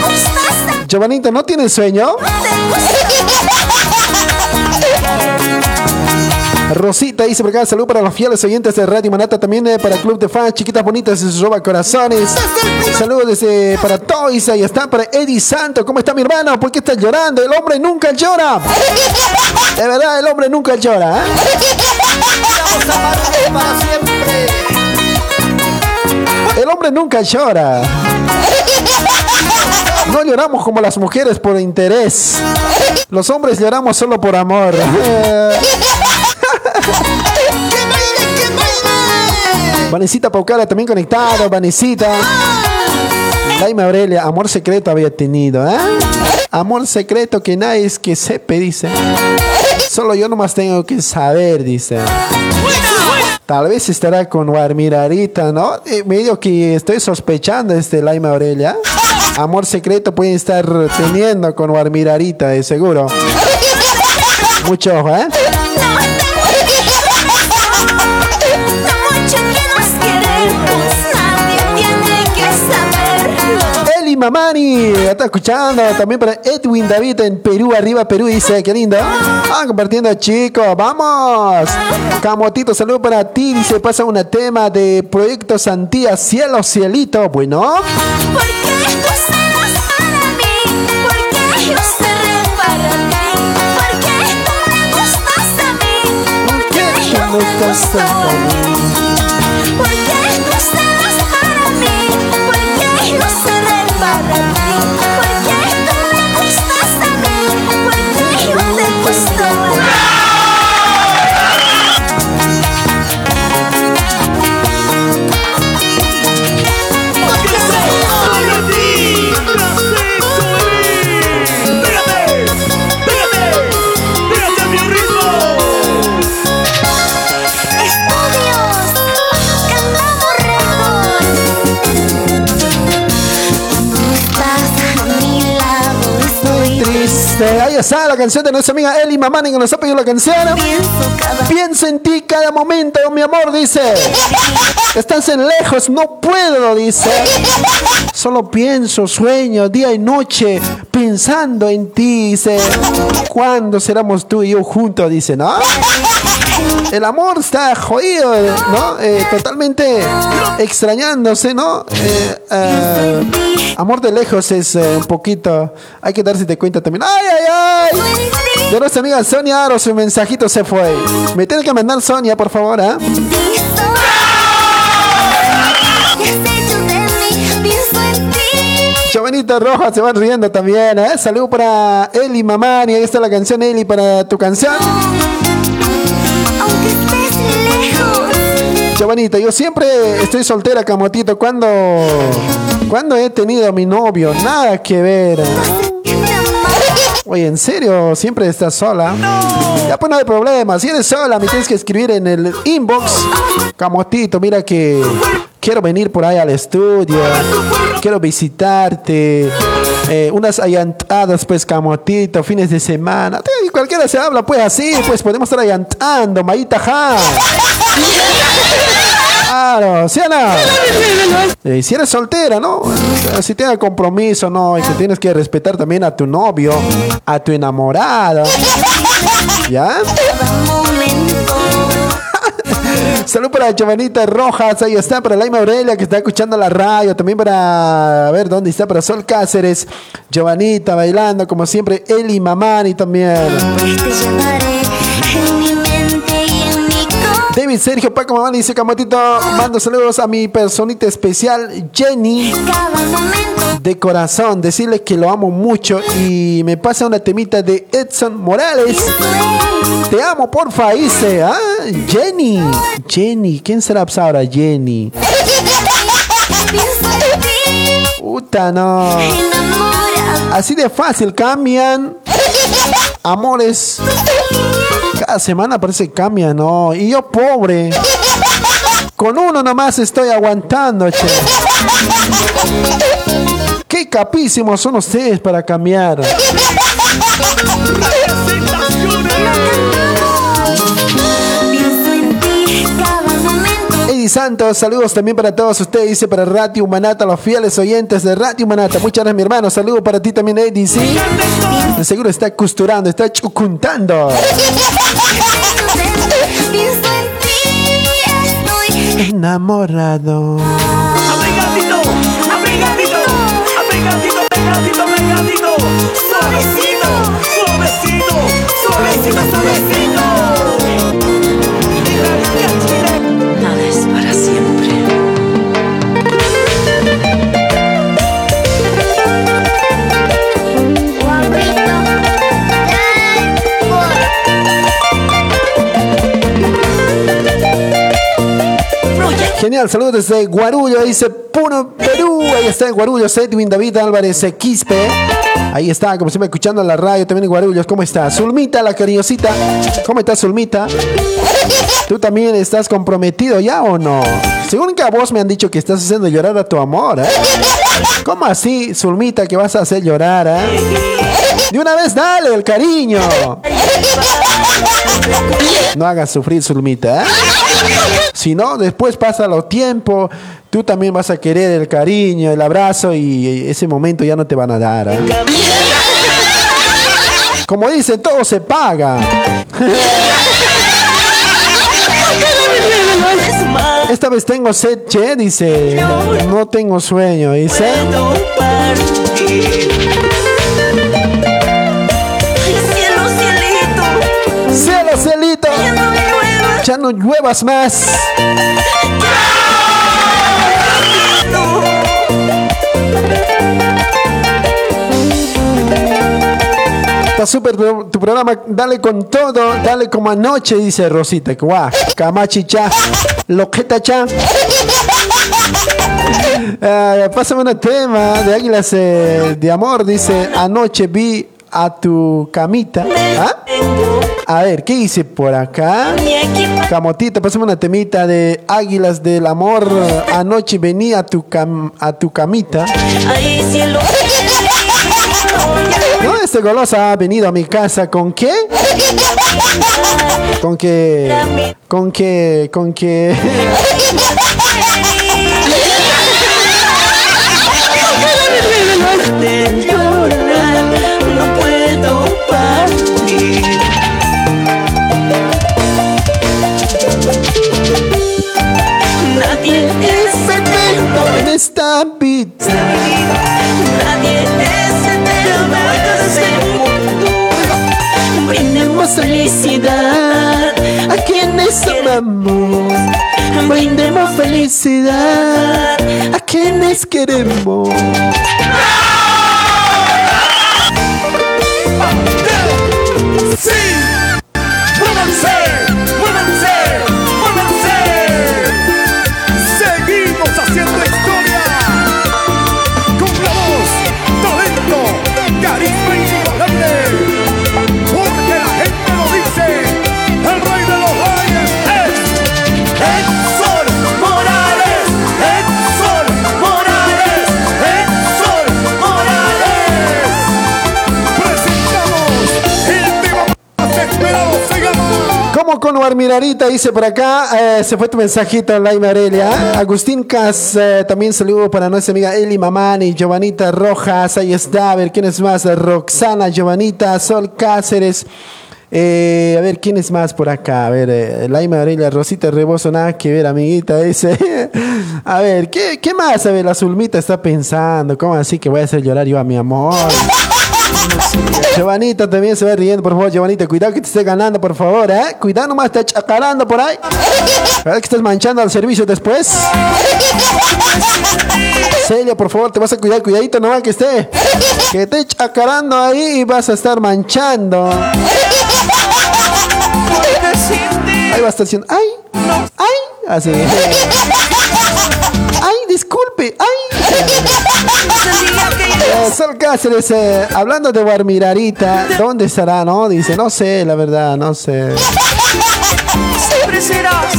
gustas, Giovanita, ¿no tienes sueño? Rosita dice por acá, para los fieles oyentes de Radio Manata, también eh, para Club de Fans, chiquitas bonitas y roba corazones. Saludos desde para Toys, ahí está, para Eddie Santo. ¿Cómo está mi hermano? ¿Por qué estás llorando? El hombre nunca llora. De verdad, el hombre nunca llora. ¿eh? El hombre nunca llora. No lloramos como las mujeres por interés. Los hombres lloramos solo por amor. Vanesita Paucara también conectado. Vanesita. Laima Aurelia, amor secreto había tenido, ¿eh? Amor secreto que nadie es que sepa, dice. Solo yo nomás tengo que saber, dice. Tal vez estará con Guarmirarita, ¿no? Eh, medio que estoy sospechando este Laima Aurelia. Amor secreto puede estar teniendo con Guarmirarita, de seguro. Mucho ojo, ¿eh? Mamani, está escuchando. También para Edwin David en Perú, arriba Perú, dice, qué lindo. Ah, compartiendo, chicos, vamos. Camotito, saludo para ti. Dice, pasa un tema de Proyecto Santía, Cielo, Cielito. Bueno, ¿Por qué tú para mí? ¿Por qué yo para ti? ¿Por qué tú me gustas a mí? ¿Por qué yo me gusto a mí? Está la canción de nuestra amiga Eli Mamani que nos ha pedido la canción. Pienso en ti cada momento, mi amor, dice. Estás en lejos, no puedo, dice. Solo pienso, sueño, día y noche, pensando en ti, dice. ¿Cuándo seremos tú y yo juntos? Dice, ¿no? El amor está jodido, ¿no? Eh, totalmente extrañándose, ¿no? Eh, eh, amor de lejos es eh, un poquito. Hay que darse de cuenta también. ¡Ay, ay, ay! De nuestra amiga Sonia Aro, su mensajito se fue. Me tiene que mandar Sonia, por favor, ¿ah? Chavanita Roja se van riendo también, ¿eh? Saludos para Eli Mamani. Ahí está la canción Eli para tu canción. Chavanita, yo siempre estoy soltera, Camotito. ¿Cuándo, ¿Cuándo he tenido a mi novio? Nada que ver. ¿eh? Oye, ¿en serio? ¿Siempre estás sola? Ya pues no hay problema. Si eres sola, me tienes que escribir en el inbox. Camotito, mira que quiero venir por ahí al estudio. Quiero visitarte. Eh, unas allantadas, pues, Camotito, fines de semana. Cualquiera se habla, pues, así. Pues podemos estar allantando, Maíta Ja. Claro, ¿sí o no? Eh, si eres soltera, ¿no? Eh, Si tienes compromiso, ¿no? Y que tienes que respetar también a tu novio, a tu enamorado. <laughs> ¿Ya? <laughs> Salud para Giovanita Rojas, ahí está, para Laima Aurelia que está escuchando la radio, también para, a ver, ¿dónde está? Para Sol Cáceres, Giovanita bailando, como siempre, Eli Mamani también. David Sergio Paco Mamani dice, Camotito, mando saludos a mi personita especial, Jenny. De corazón, decirle que lo amo mucho y me pasa una temita de Edson Morales. Te amo, porfa, dice, ah, Jenny, Jenny, ¿quién será pues ahora Jenny? Puta, no. Así de fácil cambian. Amores. Cada semana parece que cambian, ¿no? Y yo pobre. Con uno nomás estoy aguantando, che. Qué capísimos son ustedes para cambiar. Santos, saludos también para todos ustedes, dice para Radio Humanata, los fieles oyentes de Radio Humanata. Muchas gracias, mi hermano. Saludos para ti también, Eddie, ¿sí? Seguro está costurando, está chucuntando. Enamorado. Abrigadito, abrigadito, abrigadito, pegadito, pegadito. Suavecito, suavecito, suavecito, suavecito. Genial, saludos desde Guarullo, dice Puno, Perú. Ahí está en Guarullo, Edwin David Álvarez Quispe. Ahí está, como siempre, escuchando la radio también en Guarulhos. ¿Cómo está? Zulmita, la cariñosita. ¿Cómo estás, Zulmita? ¿Tú también estás comprometido ya o no? Según que a vos me han dicho que estás haciendo llorar a tu amor, ¿eh? ¿Cómo así, Zulmita, que vas a hacer llorar, eh? De una vez, dale el cariño. No hagas sufrir, Zulmita, ¿eh? Si no, después pasa los tiempo, tú también vas a querer el cariño, el abrazo y ese momento ya no te van a dar. ¿eh? Como dicen, todo se paga. Esta vez tengo sed, che, dice. No tengo sueño, dice. Ya no lluevas más. Está súper tu programa, dale con todo, dale como anoche, dice Rosita. Guau, Camachi cha, loqueta cha. Ah, pásame un tema de Águilas eh, de Amor, dice, anoche vi a tu camita. ¿Ah? A ver, ¿qué hice por acá? Camotita, pásame una temita de Águilas del Amor. Anoche venía a tu, cam- a tu camita. Ay, cielo, <laughs> ¿No? Este golosa ha venido a mi casa con qué? Con que. Con que. Con que. <laughs> Brindemos felicidad. A quienes queremos. Mirarita dice por acá, eh, se fue tu mensajito, Laima Aurelia. Agustín Cas, eh, también saludo para nuestra amiga Eli Mamani, Giovanita Rojas, ahí está, a ver quién es más, Roxana, Giovanita, Sol Cáceres. Eh, a ver, ¿quién es más por acá? A ver, eh, Laima Aurelia, Rosita Rebozo, nada que ver, amiguita, dice. <laughs> a ver, ¿qué, ¿qué más? A ver, la Zulmita está pensando, ¿cómo así que voy a hacer llorar yo a mi amor? <laughs> Giovanita también se va riendo, por favor, Giovanita. Cuidado que te esté ganando, por favor, ¿eh? Cuidado nomás, está chacarando por ahí. ¿Verdad que estás manchando al servicio después? <laughs> Celia, por favor, te vas a cuidar, cuidadito nomás que esté. Que esté chacarando ahí y vas a estar manchando. Ahí va a estar diciendo, ¡ay! ¡ay! Así. <laughs> ¡ay! Disculpe, ¡ay! Eh, Sol Cáceres, eh, hablando de Guarmirarita, ¿dónde estará, no? Dice, no sé, la verdad, no sé. Siempre serás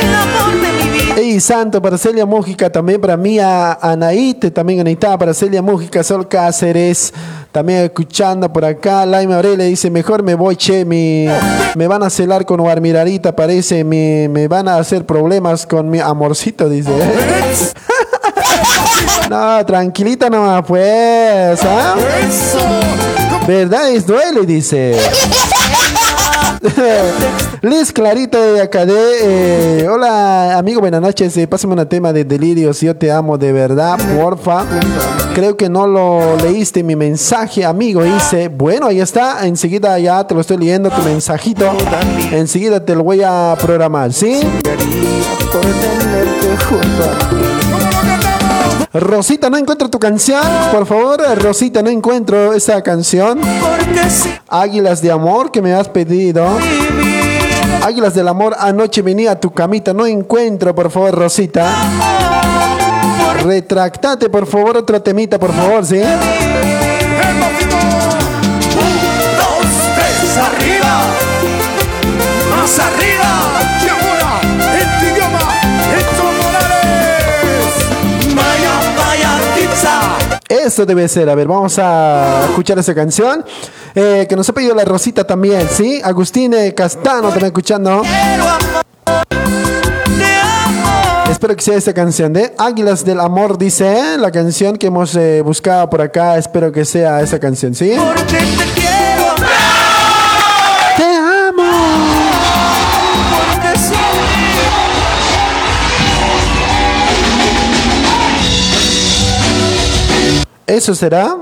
el amor de mi vida. Ey, santo, para Celia Mújica, también para mí, a Anaíte, también Anaíta, para Celia Mújica, Sol Cáceres, también escuchando por acá, Laima Aurelia dice, mejor me voy, che, mi, me van a celar con Guarmirarita, parece, me, me van a hacer problemas con mi amorcito, dice. <laughs> <laughs> no, tranquilita nomás, pues, ¿ah? ¿Verdad? Es duele, dice. <laughs> Liz Clarita de Acadé. eh, hola, amigo, buenas noches. Eh, pásame un tema de delirios. Yo te amo de verdad, porfa. Creo que no lo leíste mi mensaje, amigo. Dice, bueno, ahí está. Enseguida ya te lo estoy leyendo, tu mensajito. Enseguida te lo voy a programar, ¿sí? Por tenerte junto a. Rosita, no encuentro tu canción. Por favor, Rosita, no encuentro esa canción. Águilas de amor que me has pedido. Águilas del amor, anoche venía a tu camita. No encuentro, por favor, Rosita. Retractate, por favor, otro temita, por favor, ¿sí? Eso debe ser. A ver, vamos a escuchar esa canción. Eh, que nos ha pedido la Rosita también, ¿sí? Agustín eh, Castano también escuchando. Espero que sea esta canción de Águilas del Amor, dice ¿eh? la canción que hemos eh, buscado por acá. Espero que sea esa canción, ¿sí? Porque te quiero ¿Eso será?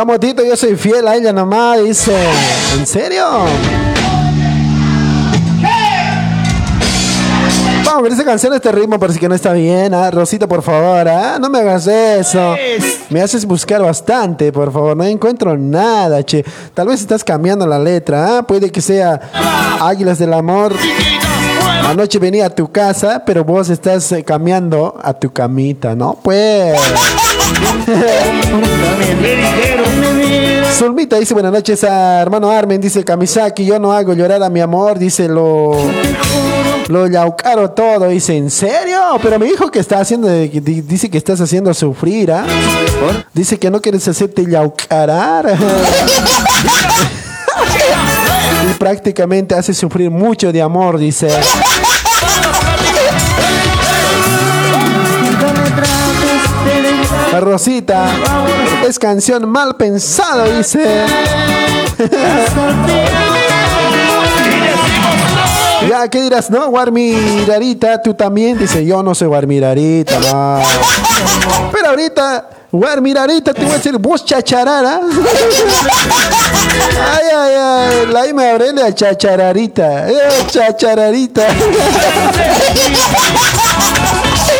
Camotito, yo soy fiel a ella nomás, dice. ¿En serio? Vamos, pero esa canción, este ritmo parece que no está bien. ¿ah? Rosita, por favor, ¿ah? no me hagas eso. Me haces buscar bastante, por favor. No encuentro nada, che. Tal vez estás cambiando la letra. ¿ah? Puede que sea Águilas del Amor. Anoche venía a tu casa, pero vos estás eh, cambiando a tu camita, ¿no? Pues. <laughs> Zulmita dice buenas noches a hermano Armen, dice Kamisaki, yo no hago llorar a mi amor, dice lo lo yaucaro todo, dice, ¿en serio? Pero me dijo que está haciendo, di- dice que estás haciendo sufrir, ¿ah? Dice que no quieres hacerte yaucarar. <laughs> prácticamente hace sufrir mucho de amor, dice. Rosita, es canción mal pensada, dice. <laughs> Ya, ¿qué dirás? No, Guarmirarita, tú también. Dice, yo no soy Guarmirarita, no. Pero ahorita, Guarmirarita, te voy a decir, vos chacharara. <laughs> Ay, ay, ay, la Ima Aurelia, chachararita. Eh, chachararita.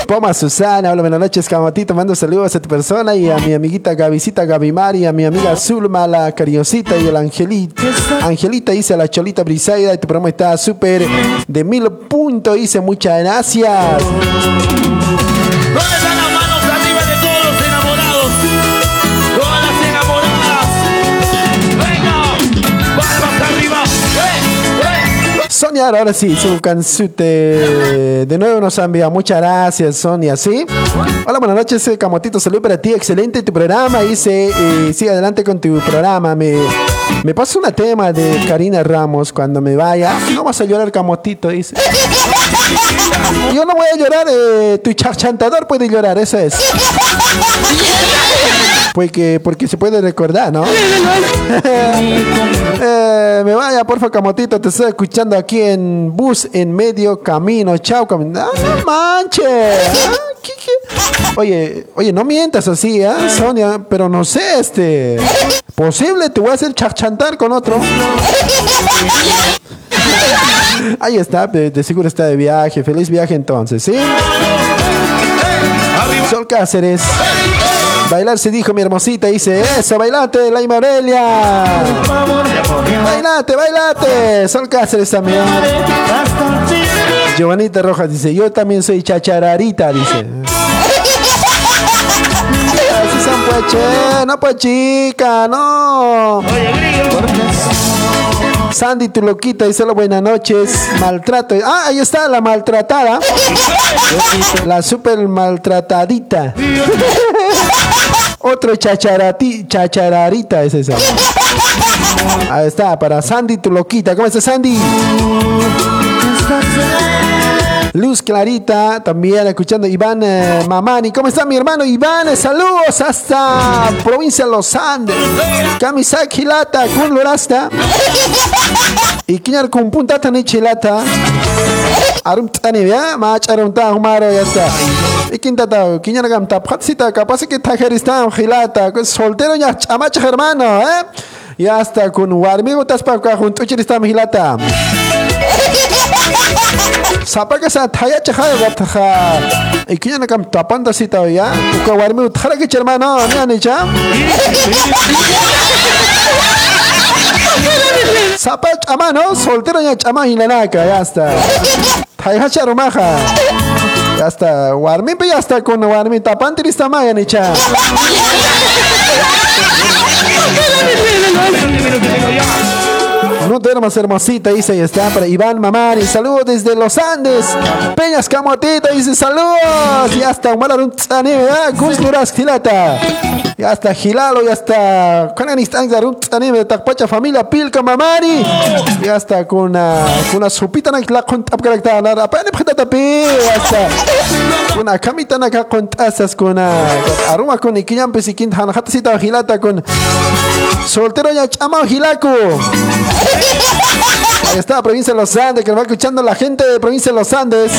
Poma Susana, hola, buenas noches, Camatito. Mando saludos a tu persona y a mi amiguita Gavisita Gavimari, a mi amiga Zulma, la cariñosita y el Angelita. Angelita dice la Cholita Brisaida, y tu programa está súper de mil puntos. Dice muchas gracias. Ahora sí, su cansute de nuevo nos envía. Muchas gracias, Sonia, ¿sí? Hola, buenas noches, eh, Camotito. Salud para ti, excelente tu programa. Dice, eh, sigue adelante con tu programa. Me, me pasa una tema de Karina Ramos cuando me vaya. No vas a llorar, Camotito, dice. <laughs> <laughs> Yo no voy a llorar, eh, tu chantador puede llorar, eso es. <laughs> Porque, porque se puede recordar, ¿no? <laughs> Eh, me vaya, porfa, Camotito. Te estoy escuchando aquí en bus en medio camino. Chao, camino. Ah, no manches. Ah, ¿qué- qué? Oye, oye, no mientas así, ¿ah, Sonia? Pero no sé, este. Posible, te voy a hacer chachantar con otro. Ahí está, de, seguro está de viaje. Feliz viaje entonces, ¿sí? Sol Cáceres. Bailar se dijo mi hermosita, dice, eso, bailate, la Aurelia. Bailate, bailate. Sol Cáceres también. Giovanita Rojas dice, yo también soy chachararita, dice. Pues, no pues chica, no. Sandy, tu loquita, dice hola, buenas noches. Maltrato. Ah, ahí está la maltratada. La super maltratadita. Otro chacharati, chachararita es esa. Ahí está, para Sandy, tu loquita. ¿Cómo estás, Sandy? Luz Clarita, también escuchando Iván eh, Mamani. ¿Cómo está mi hermano Iván? Eh, Saludos hasta provincia de Los Andes. Kamisak Hilata, kun lurasta. Y kinyar kun punta tani chilata. Arum ya, mach arum humaro ya está. Y quinta ta, kinyar gam ta, patsita, capaz que tajeristan Hilata. Soltero ya, chamacha hermano, eh. Ya está, con warmigo taspa junto chiristam Hilata. Sapaka sa thaya chaha gataha. Ikinya na kam tapanda sita ya. Uka warmi uthara ke hermano, ni ani cha. Sapa chama no, soltero ya chama hilanaka, ya está. Thaya charumaja. Ya está, warmi pe ya está con warmi tapanti lista maya ni No duermas hermosita, dice, y está para Iván Mamani. Saludos desde los Andes. Peñas Camotita, dice, saludos. Ya está, Malarun Tzane, ¿verdad? Gusluras Gilata. Ya está, Gilalo, ya está. Con Anistán Zarun Tzane, de Takpacha Familia Pilca Mamani. Ya está, con una, una sopita la con tapcaracta. La rapane pjeta tapi. Ya está. Con una camita na con tazas, con una. Aruma con Iquiñampes y Quintan Hatasita Gilata con. Soltero ya chama Gilaco. Ahí está, provincia de los Andes, que nos va escuchando la gente de provincia de los Andes.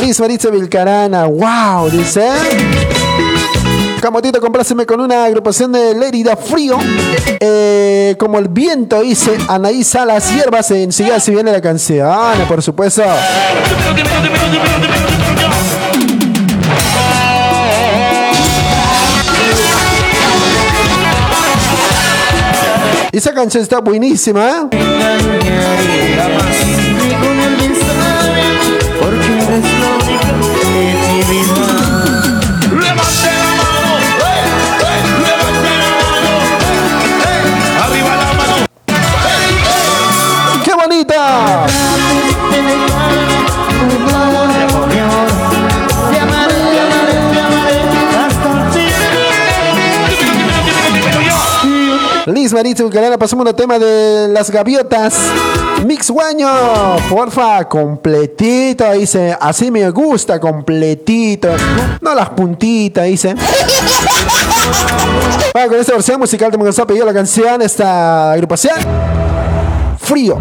Liz Maritza Vilcarana, wow, dice. Camotito, compláceme con una agrupación de Lérida Frío. Eh, como el viento, dice Anaí Salas Hierbas. Enseguida si viene la canción, por supuesto. Esa canción está buenísima. ¿eh? Liz Maritza Bucarana, pasamos un tema de las gaviotas. Mix Guaño, porfa, completito, dice. Así me gusta, completito. No las puntitas, dice. <laughs> Bueno, con esta versión musical te me ha pedido la canción, esta agrupación. Frío,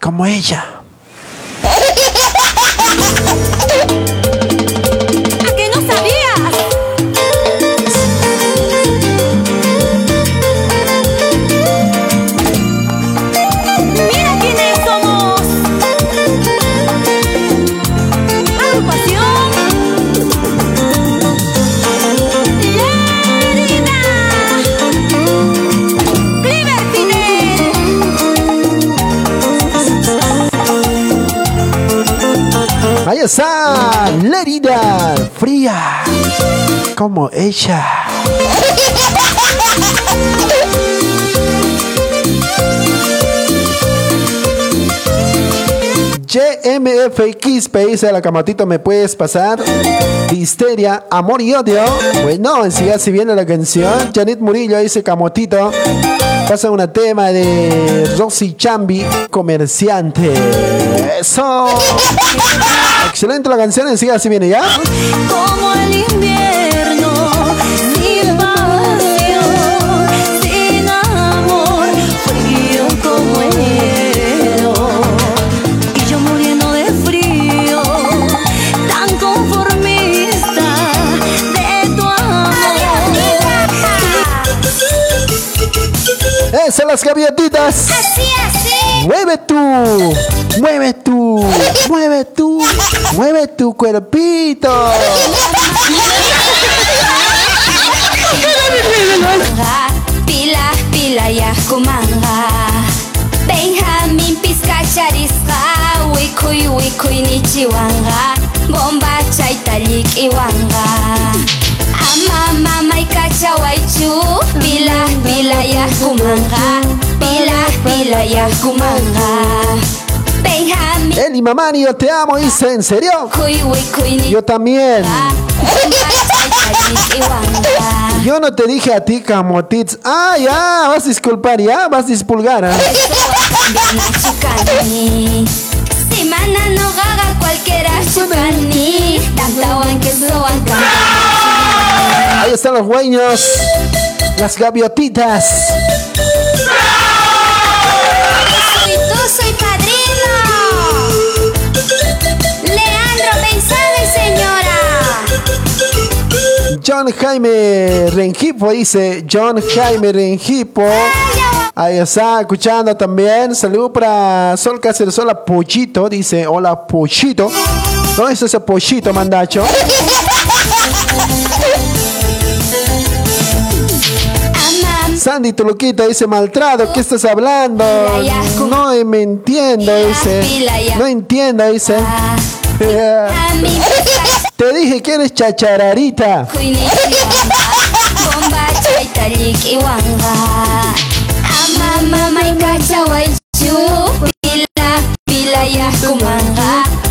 como ella. <laughs> Ahí está, Lerida, fría, como ella. JMFX, dice la camatito, ¿me puedes pasar? Histeria, amor y odio. Bueno, enseguida si viene la canción. Janet Murillo dice camotito. Pasa un tema de Rosy Chambi, comerciante. Eso. Excelente la canción, enseguida si viene ya. Como el invierno, Esas las gavietitas. Así, así. Mueve tú, mueve tú, mueve tú, mueve tu cuerpito. Pila pila yakumanga Benjamin Piscacharisqa Wikuy wikuy nichiwanga Bomba chayta likiwanga Ama mamay kachawaychu Pila ya kumanga Pila, pila ya kumanga Benjamin Eli Mamani, yo te amo, dice, ¿en serio? Yo también. Yo no te dije a ti, Camotits. Ah, ya, vas a disculpar, ya, vas a dispulgar. ¿ah? Chukani Si mana no gaga cualquiera chukani Tantawan que soan Ahí están los dueños, las gaviotitas. Soy tú, soy padrino Leandro Mensaje, señora John Jaime Rengipo dice, John Jaime Rengipo. Ahí está, escuchando también. Saludo para Sol Cáceres, hola Pochito, dice, hola Pochito. ¿Dónde está ese Pochito, mandacho? <laughs> Sandy Tuluquita dice, maltrado, ¿qué estás hablando? No me entiendo, dice. No entiendo, dice. <laughs> Te dije que eres chachararita.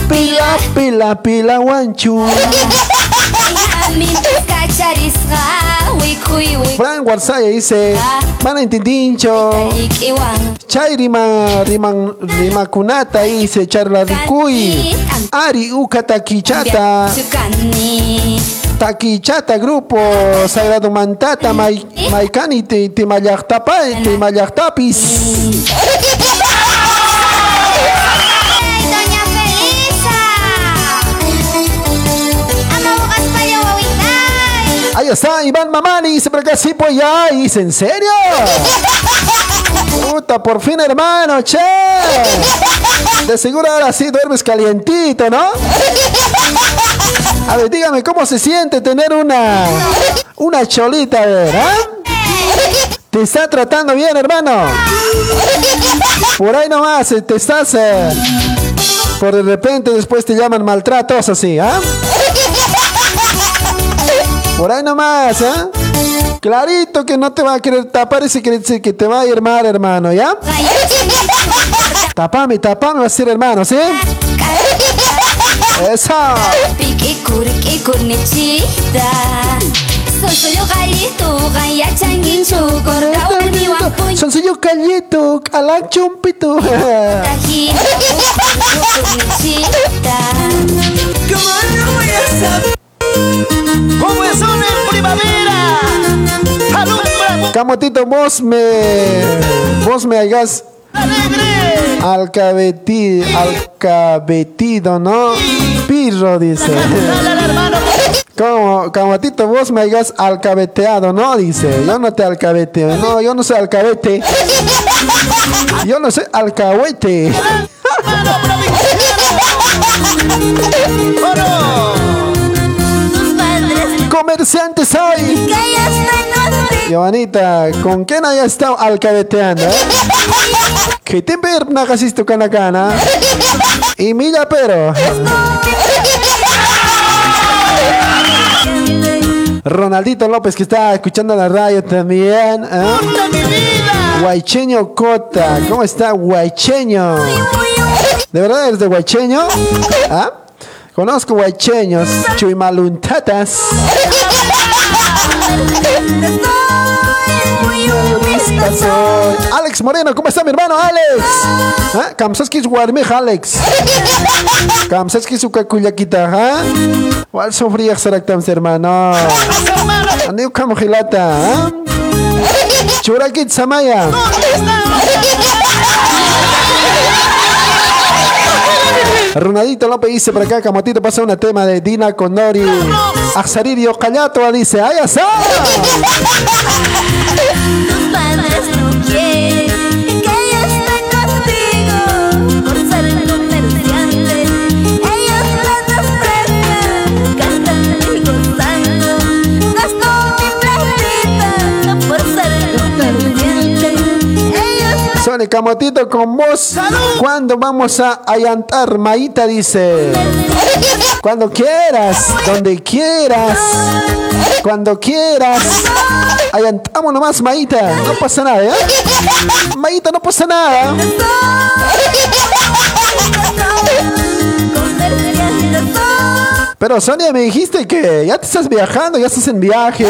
Pila, pila, pila, guanchu. Frank Warsaya dice, mana entendincho. talik, iwanga Chay rima, riman, rima kunata dice, charla rikuy. Ari uka takichata. Chukani Takichata grupo Sagrado Mantata Mai Maikani te te mayaqtapa te mayaqtapis. <laughs> Ahí está Iván Mamani dice por acá sí pues ya dice en serio. <laughs> Puta, por fin hermano, che. De seguro ahora sí duermes calientito, ¿no? A ver, dígame cómo se siente tener una una cholita, a ver, ¿ah? ¿Te está tratando bien, hermano? Por ahí nomás, eh, te estás... eh, por de repente después te llaman maltratos así, ¿ah? Por ahí nomás, ¿ah? Clarito que no te va a querer tapar ese que, que te va a ir mal, hermano, ¿ya? <laughs> Tapame, tapame, va a ser hermano, ¿sí? <laughs> Eso. Pikikur, kikur, nichita Soy soy yo galito, gaya changuin chukor Rawal mi wampuny Son yo callito, calan <laughs> nichita ¿Cómo es en primavera? Alumbra, Camotito, vos me. Vos me hagas. Alcabeti, alcabetido, ¿no? Pirro, dice. Como, Camotito, vos me hagas alcabeteado, ¿no? Dice. Yo no te alcabeteo. No, yo no soy alcabete. Yo no soy alcahuete. Padres Comerciante soy. que ya están contigo Giovanita, ¿con quién haya estado alcabeteando? <laughs> Que te perna tu canacana. Y mira, pero. Ronaldito López que está escuchando la radio también. ¿eh? Guaycheño Cota, ¿cómo está Guaycheño? ¿De verdad eres de Guaycheño? <laughs> ¿Ah? Conozco guaycheños, chuimaluntatas. <laughs> Alex Moreno, ¿cómo está mi hermano Alex? ¿Ah? Kamsaskis Guarmej Alex. Kamsaskis Ukakullakita, ¿ah? ¿Cuál sufría Saraktam, hermano? Andiu Kamujilata, ¿ah? <laughs> Churakit Samaya. Ronaldito López dice por acá, Camotito pasa un tema de Dina Condori. Axaririo Callato dice, ¡ay, asá! <laughs> Chole, camotito con vos. ¿Cuándo vamos a allantar, Maíta? Dice. Cuando quieras, donde quieras, cuando quieras. Allantamos nomás, Maíta. No pasa nada, ¿eh? Maíta, no pasa nada. Pero Sonia, me dijiste que ya te estás viajando, ya estás en viaje.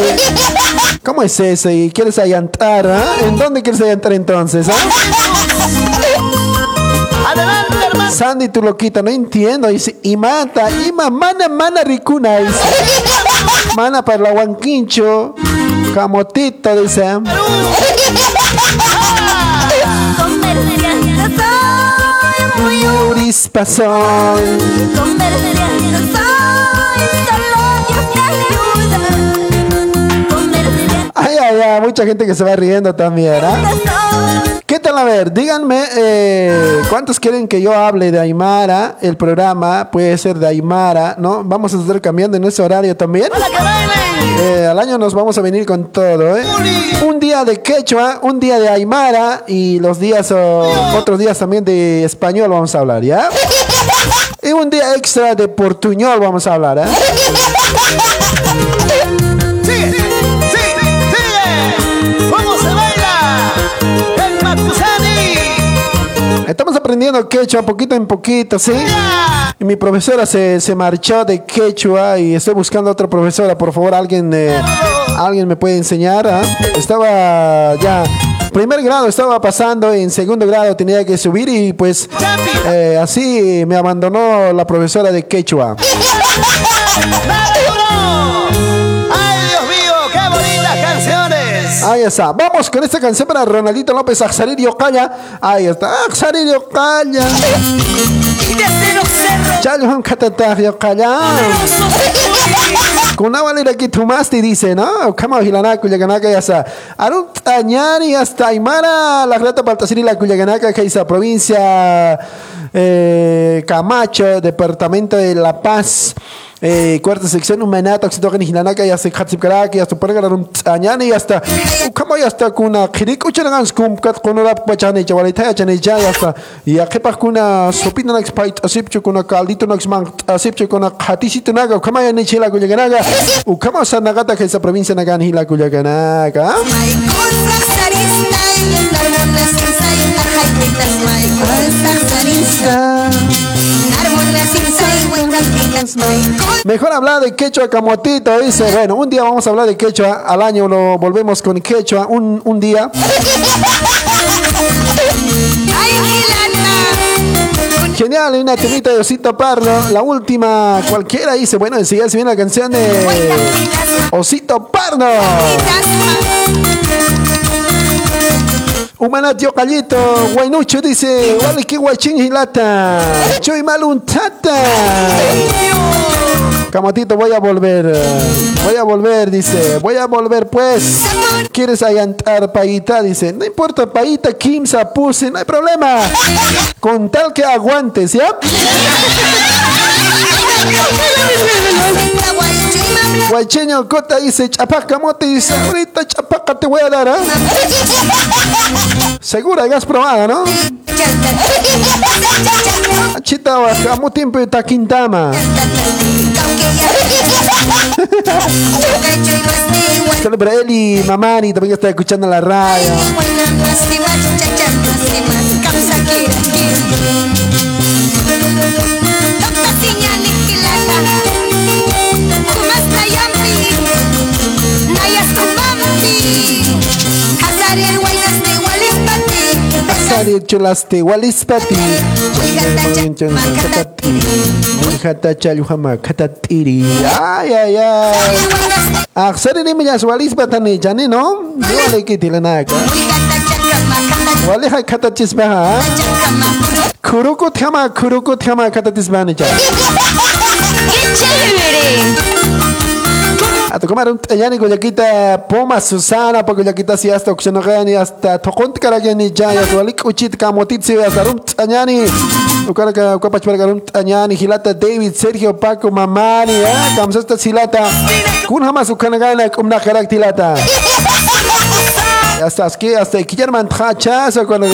¿Cómo es eso? ¿Y quieres allantar? ah? ¿En dónde quieres allantar entonces? ah? Adelante, hermano. Sandy, tu loquita, no entiendo. Dice, y mata, y ma- mana, mana, ricuna. Dice, mana para la huanquincho. Camotito, dice. Urispa soy. Ay, ay, ay, mucha gente que se va riendo también, ¿ah? ¿Qué tal? A ver, díganme, eh, ¿cuántos quieren que yo hable de Aymara? El programa puede ser de Aymara, ¿no? Vamos a estar cambiando en ese horario también. Eh, al año nos vamos a venir con todo, ¿eh? Un día de quechua, un día de Aymara y los días, otros días también de español vamos a hablar, ¿ya? <laughs> Y un día extra de portuñol vamos a hablar, ¿eh? Sigue, sigue, sigue. ¿Cómo se baila? El Matusani. Estamos aprendiendo quechua poquito en poquito, ¿sí? Y mi profesora se, se marchó de quechua y estoy buscando otra profesora. Por favor, alguien, eh, alguien me puede enseñar. ah? Estaba ya, primer grado estaba pasando, en segundo grado tenía que subir y pues eh, así me abandonó la profesora de quechua. <laughs> Ahí está. Vamos con esta canción para Ronaldito López, Axarir Calla. Ahí está. Axarir. Y cerros Chalhon Katatah Calla. Kuna valera que tomaste dice, ¿no? Kama hilana kuyaganaka ya sa. Arun tañani hasta Aymara, la grata Baltasiri la kuyaganaka que esa provincia eh, Camacho, departamento de La Paz. Eh, cuarta sección humanata oxitogen hilanaka ya se khatsip karaki hasta por arun tañani hasta kama ya hasta kuna khirik uchangan skum kat kunura pachane chawalita ya chane ya ya kepa kuna sopina nak spait asip kuna caldito nak mang asip kuna khatisito naga kama ya ni chila kuyaganaga u kama sa nagata que esa provincia nagan hila kuyaganaga Mejor hablar de quechua camotito, dice. Bueno, un día vamos a hablar de quechua, al año lo volvemos con quechua, un, un día. Genial, una temita de Osito Parlo. La última, cualquiera dice. Bueno, enseguida se viene la canción de Osito Parlo. Humana tío Callito, Guaynucho dice, vale que guachín hilata, choy maluntata. Camotito, voy a volver, voy a volver, dice, voy a volver pues. ¿Quieres allantar paita? Dice, no importa paita, Kimsa, puse, no hay problema. Con tal que aguantes, <laughs> ¿ya? Guaycheño Cota dice, chapaca mote, dice, ahorita chapaca te voy a dar, ¿ah? Segura, ya has probado, ¿no? Chita, amo tiempo de taquintama. Solo para y Mamani también que está escuchando la radio. Sari chulaste walispati Katati kata chaluhama katatiri Ay, ay, ay. Ah, Aksari ni walis walispatani Chani no? Yole kitilanaka Wali hai katachisbaha Kurukut kama kurukut kama ni Chani ¡Qué! <laughs> Ato como era un tallani Guayaquita Poma Susana porque Guayaquita si hasta Oxenogani hasta Toconti Caragani ya ya Tualik Uchit Camotit si hasta Rum Tallani Ukara ka Ukapach para Rum Tallani Hilata David Sergio Paco Mamani eh Kamsasta Silata. Kun Hamas Ukanagana Kumna Karaktilata <laughs> Ya es que hasta que ya man tacha, so cuando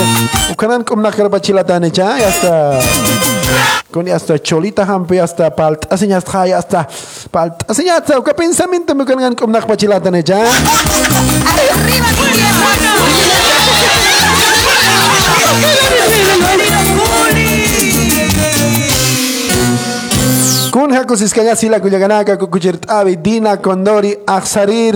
ukanan kum na karba chilata ne cha, ya está. Con ya está cholita hampe ya está palt, así ya está, ya está. Palt, así ya está, ¿qué pensamiento me con kum na karba chilata hakus iskaya sila kuyaganaka kukuchirtabi dina kondori aksarir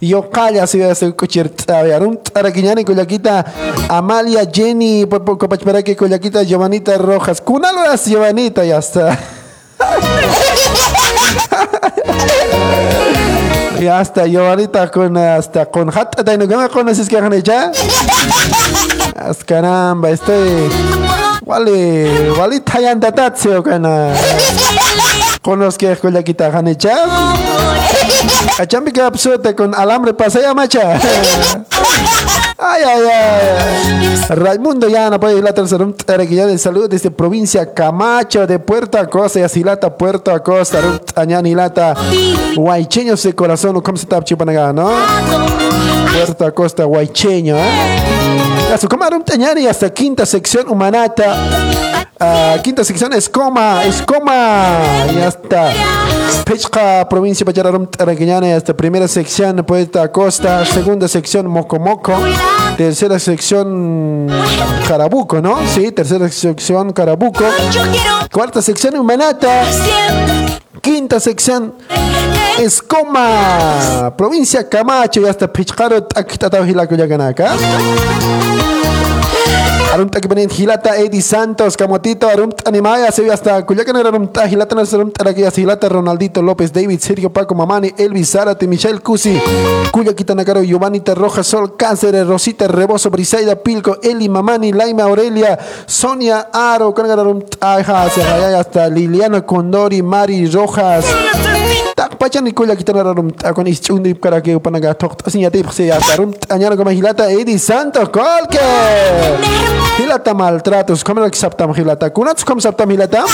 yokaya si se kuchirtabi arum tarakiñani kuyakita Amalia Jenny kopachparaki kuyakita Giovanita Rojas kunaloras Giovanita ya está. <laughs> Ya está Giovanita con hasta con hata taino gama conoces que ya As caramba estoy Wali, wali tayan datatseo kana. Conozco que escuela quita hanecha. Achambi que absurda con alambre pasaya macha. <laughs> Ay, ay, ay. Raimundo ya no puede ir la tercera ya de salud desde provincia Camacho de Puerto Acosta y Asilata, Puerto Acosta, Añani Lata, Guaycheños de corazón, ¿cómo se está chupanaga, no? Puerto Acosta, Guaycheño, ¿eh? A su camarum Tañani hasta quinta sección humanata. Uh, quinta sección es coma, es coma. Ya está. Pechka, provincia Pachararum Taraqueñana, hasta primera sección Puerto Acosta, segunda sección Mocomoco, tercera sección Carabuco, ¿no? Sí, tercera sección Carabuco. Cuarta sección Humanata. Quinta sección Escoma, provincia Camacho, y hasta Pichcaro, Taquitataujila, Cuyaganaka. Arum takipanin hilata Eddie Santos, Camotito, Arum Animaya, se hasta Cuyacan Arum Hilata Nasarum Tarakia, Hilata Ronaldito López, David, Sergio Paco Mamani, Elvis Zárate, Michelle Cusi, Quitanacaro, Giovanni Roja, Sol Cáncer, Rosita Reboso, Brisaida Pilco, Eli Mamani, Laima Aurelia, Sonia Aro, Canarum Aja, hasta Liliana Condori, Mari Rojas. Tak pacha ni kuya kita narum akon is chundi para que upanaga tok asinya tip se ya tarum anyana como hilata Eddie Santos kolke. Hilata maltratos como lo que saptam hilata. Kunats como saptam hilata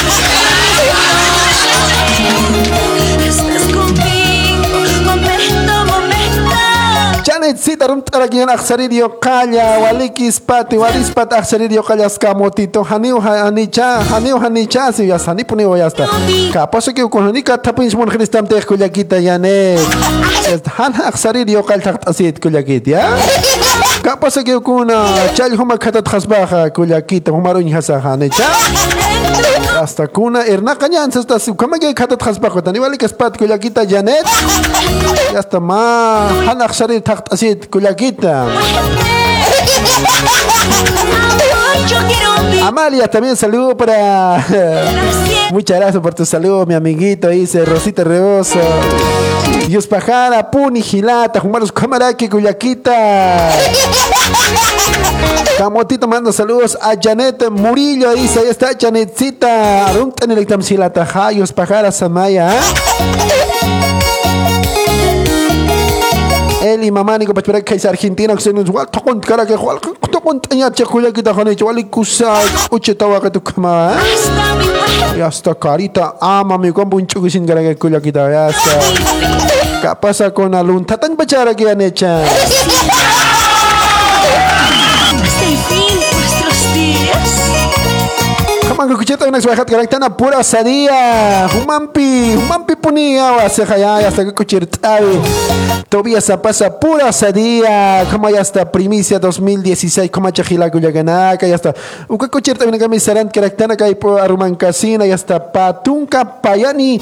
Manet sita rum taragian aksari dio kaya walikis pati walis pat aksari dio kaya skamotito haniu hanicha haniu hanicha si ya sani puni oyasta. Kapaso ki ukon hani kata pin shmon kristam teh kuljakita yane han ha aksari dio kal tak asit kulya kita ya? Kapaso ki ukon chal huma khatat khasba kulya kita humaro nyhasa hanicha hasta kuna erna kanyan hasta su kama que khatat khasbaha tani walikas pat kuya kita Janet. Hasta ma han aksari takt asit Amalia, también saludo para. Muchas gracias por tu saludo, mi amiguito. Dice Rosita Reboso. Dios Pajara, Puni, Gilata, Jumaros Camaraki, Cuyaquita. <laughs> Camotito mando saludos a Janet Murillo. Dice, ahí está Janetcita. Aruntan el Jayos Pajara, Samaya. <laughs> Eli mamani ko pachpara kaisa Argentina que se nos wal tokon cara que wal tokon tanya che kuya kita khane wal kusa uche tawa ka tu kama hasta mi muerte. ya está carita ama mi kombo unchu sin cara que kuya kita. Ya está ¿Qué pasa con alun tatan bachara que han hecho Kamang kuchita unas bajas karaktana pura sadia humampi humampi punia wa se haya ya está kuchirtawi todavía se pasa pura sadia como ya está primicia 2016 como chajila kuyaganaka ya está. Uka kuchirta una kami saran karaktana kai po aruman casina ya está. Patunka payani.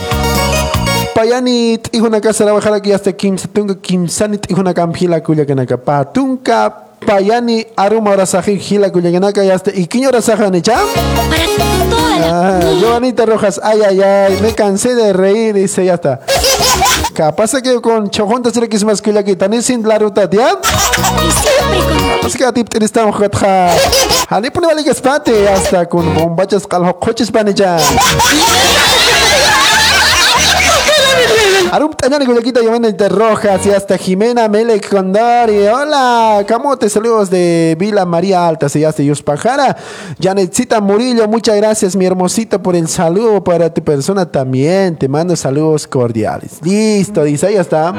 Payani hijo una casa la bajara que ya está. Kim tunga kim sanit hijo una campila kuyaganaka patunka payani aruma rasaji hila kuyaganaka ya está y quiño rasaja ni cham Ah, Giovanita Rojas, ay, ay, ay, me cansé de reír, dice, ya está. <laughs> Capaz que con chojontas será que es más que la que tan sin la ruta, con Pues que a ti tienes tan jatja. Hani pone vale que espate, hasta con bombachas caljo coches panilla. <laughs> Arum Tañani Guyaquita Giovanita Rojas y hasta Jimena Mele Condori. Hola, camote, saludos de Vila María Alta, se llama Yus Pajara. Janetcita Murillo, muchas gracias, mi hermosita, por el saludo para tu persona también. Te mando saludos cordiales. Listo, dice, ahí está.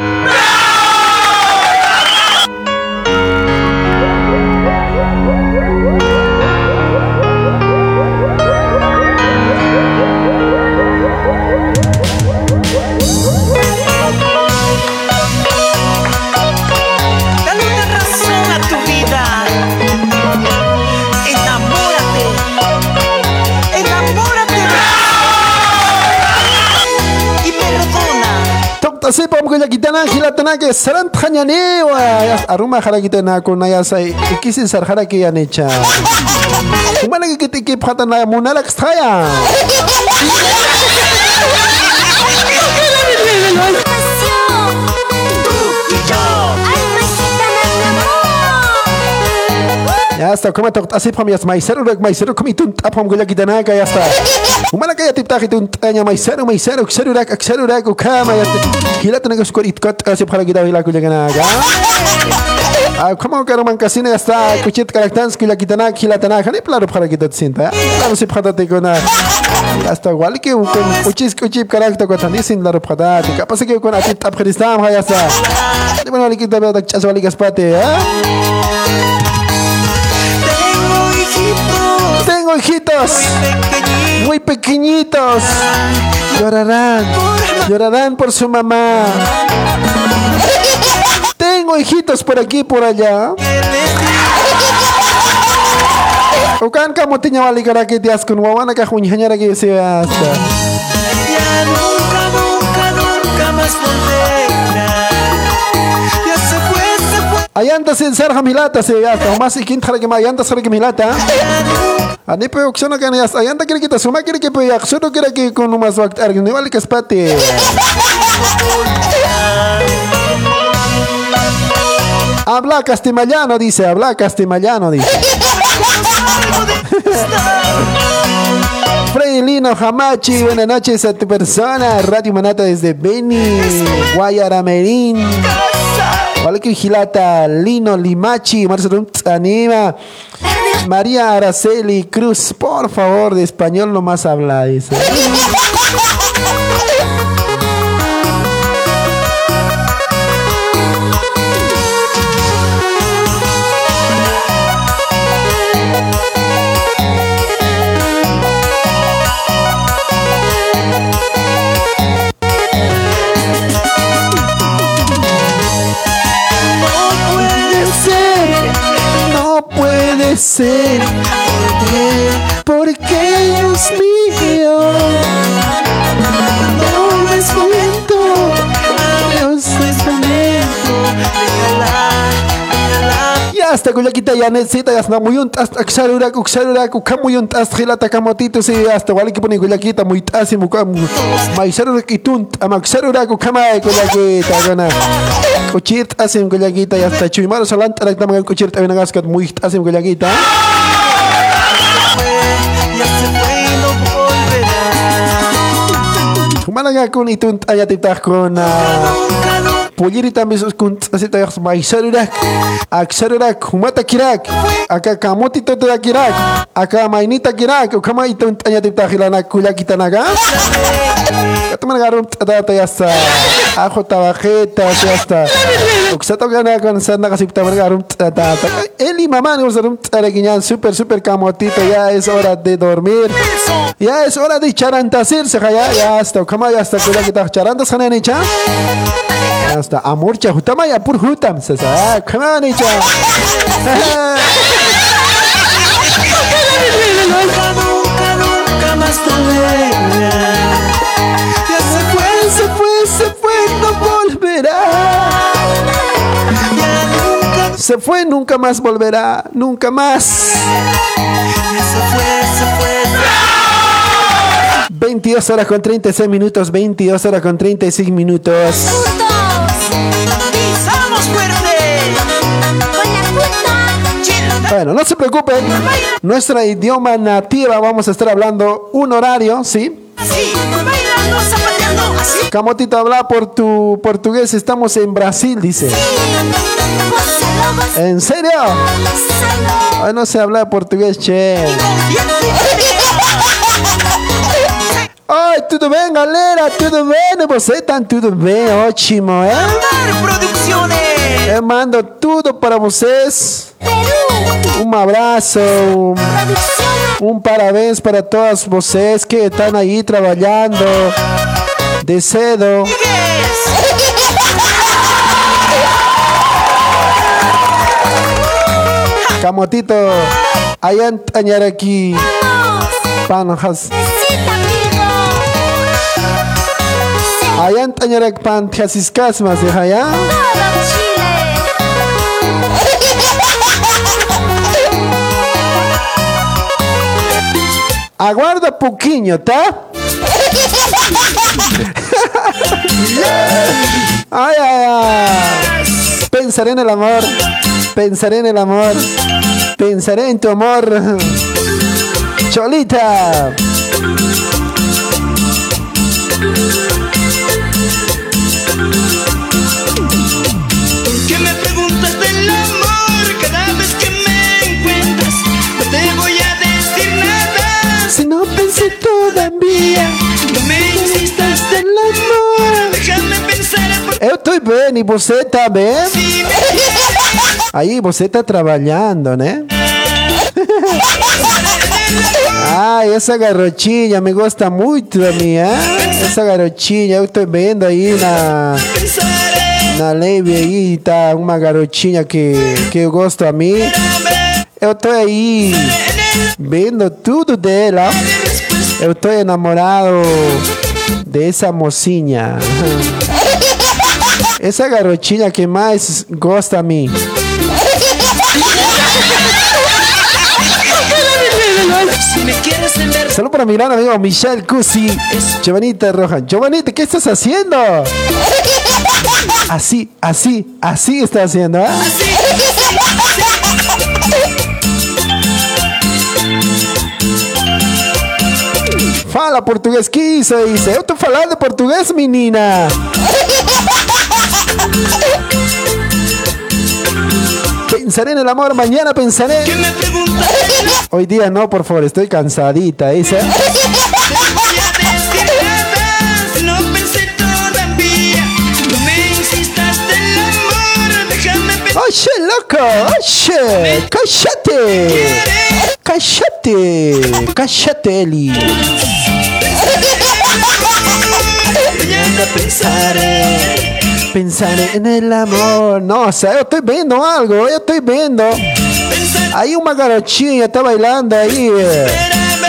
Tanan hilatana que saran tañanewa. Aruma jarakita na con naya sai. Kisin sar jaraki ya necha. Kumana que te así para mí es maicero, rek maicero, como tú tapam gula kitanaga, ya está. <laughs> Umana kaya tip taki tun tanya maicero, maicero, xero rek, xero rek, ukama, ya está. Hila tenaga skor itkot, así para kita hila kuya ganaga. Ah, como que roman casina ya está, kuchit karaktans kuya kitanaga, hila tenaga, ni plano para kita tsinta. Claro, si para te kona. Ya está, igual que un kuchis kuchip karakter ko tani sin laro para te. Capaz que con atit tap kristam, ya está. Ni bueno, li kita beda chas wali gaspate, ¿eh? Hijitos muy pequeñitos. Llorarán, llorarán por su mamá. Tengo hijitos por aquí y por allá. Ukan kamu tinya wali kara que te con wawana ka hunyanyara que se hasta. Ya nunca, nunca, nunca más volverá. Ayanta sin ser hamilata se hasta. Más y quinta que ayanta ser hamilata. Ani pe oksana kan yas ayanta kira kita suma kira que pe yak sudo kira que con umas wakt argin wali kaspate. Habla castellano, dice, habla castellano, dice. <laughs> Freddy Lino Hamachi, buenas noches a tu persona. Radio Manata desde Beni, Guayaramerín. Vale que Gilata, Lino Limachi, Marcelo Anima. María Araceli Cruz, por favor, de español nomás habla, dice. <laughs> ser, porque Dios mío, Ya hasta kuyakita ya necesita ya hasta muy un hasta xarurak xarurak muy un hasta wali que pone kuyakita muy tasi mu kam mai xarurak itun ama xarurak kama kuyakita gana kuchit asim kuyakita ya hasta chuimaro salant arak tamang kuchit también agaskat muy asim volverá. Malaga kun itun Nunca, nunca. Puliri también sus kun así te vas mai xarurak ak xarurak humata kirak aka kamotito te kirak aka mainita kirak kama itun ayatitah hilana kuyakita naga Kataman garum tata ya está ajo tabajeta ya está Uksato gana con sana kasi taman garum tata Eli mamá no garum taraguiñan super super camotito ya es hora de dormir. Ya es hora de charantasirse ya ya está kama ya está kuya kita charantas kana ni cha ya está amor cha hutama ya pur hutam se sa kama ni cha Nunca, nunca, nunca más volverá. Ya se fue, se fue se fue no volverá se fue nunca más volverá nunca más se fue, se fue. 22 horas con 36 minutos, 22 horas con 36 minutos. Bueno, no se preocupen, nuestra idioma nativa vamos a estar hablando un horario, ¿sí? Sí, bailando, zapateando, así. Camotito, habla por tu portugués, estamos en Brasil, dice. ¿En serio? Ay, no sé hablar portugués, che. Oi, tudo bem, galera? Tudo bem? Você tá tudo bem? Ótimo, é? Mar Producciones. Eu mando tudo para vocês. Um abraço, um, um parabéns para todos vocês que estão aí trabalhando de cedo. Camotito, ayan tanyar aqui. Panjas. En Tañarac Pantiasiscasmas, de allá. Aguarda poquinho, tá? Ay, ay, ay. Pensaré en el amor. Pensaré en el amor. Pensaré en tu amor. Cholita. Insistas, en el amor. déjame pensar. Eu tô bem, e você tá bem? <laughs> Aí você tá trabalhando, né? <laughs> Ai, essa garotinha me gosta muito da minha. Essa garotinha, eu tô vendo aí na, na live aí, tá uma garotinha que, que eu gosto a mim. Eu tô aí vendo tudo dela. Tô enamorado dessa mocinha. Essa garotinha que mais gosta a mim. Saludos para mi gran amigo Michelle Cusi. Giovanita Roja. Giovanita, ¿qué estás haciendo? Así, así, así está haciendo. ¿eh? Fala português, que isso é isso? Eu tô falando português, menina. <laughs> Pensaré en el amor, mañana pensaré. Hoy día no, por favor, estoy cansadita, <laughs> pensar. Oye, loco, oye, cállate. Cállate, cállate, Eli. Mañana pensaré. Pensaré en el amor. Nossa, eu estoy viendo algo, eu estoy viendo. Pensaré. Aí uma garotinha tá bailando aí. Espérame.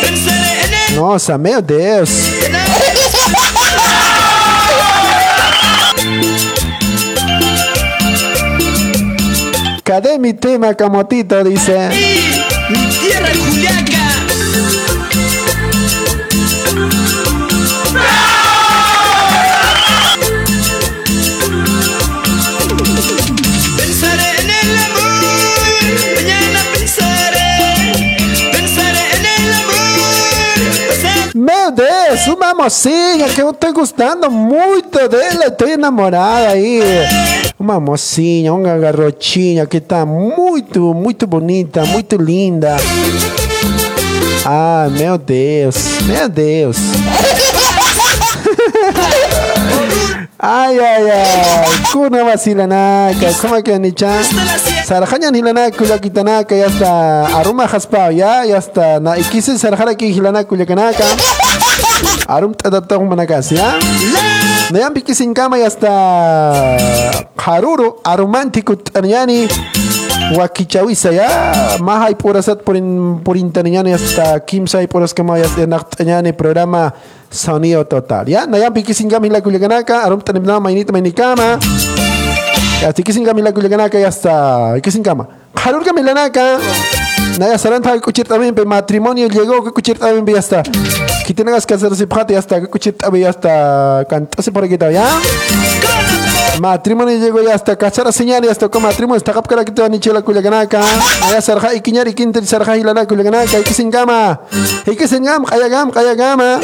Pensaré en él. Nossa, meu Deus. Cadê mi tema, Camotito? Dice. Uma mocinha que eu tô gostando muito dela, eu tô enamorada aí. Uma mocinha, uma garotinha que tá muito, muito bonita, muito linda. Ah, meu Deus, meu Deus. <laughs> Ay, ay, ay. Kuna vasilanaka. ¿Cómo que ni chan? Sarajanya hilanaka kuyakitanaka ya está. Aruma jaspao ya, ya está. Na ikisi sarajara ki hilanaka kuyakanaka. Arum tadapta humanakas ya. Nayan pikisin kama ya está. Haruru aromantico tanyani. Wakichawisa ya. Mahay purasat por in por intanyani hasta kimsay puras kama ya está programa Sonido Total. Ya, nayan pikisin kami la kuyakanaka. Arum tanimna mainita mainikama. Ya, tikisin kami la kuyakanaka ya está. Ikisin kama. Harur kami lanaka. Naya saranta que kuchir también pe matrimonio llegó que kuchir también ya está. Que tengas que hacer sipjate ya está que kuchir también ya está. Cantase por aquí ya. Matrimonio llegó ya hasta casar señal ya hasta con matrimonio está capcara que te van a echar la kuyakanaka. Naya sarja y kiñari quinter sarja y la kuyakanaka. Ikisin kama. Ikisin gam kaya gam kaya gama.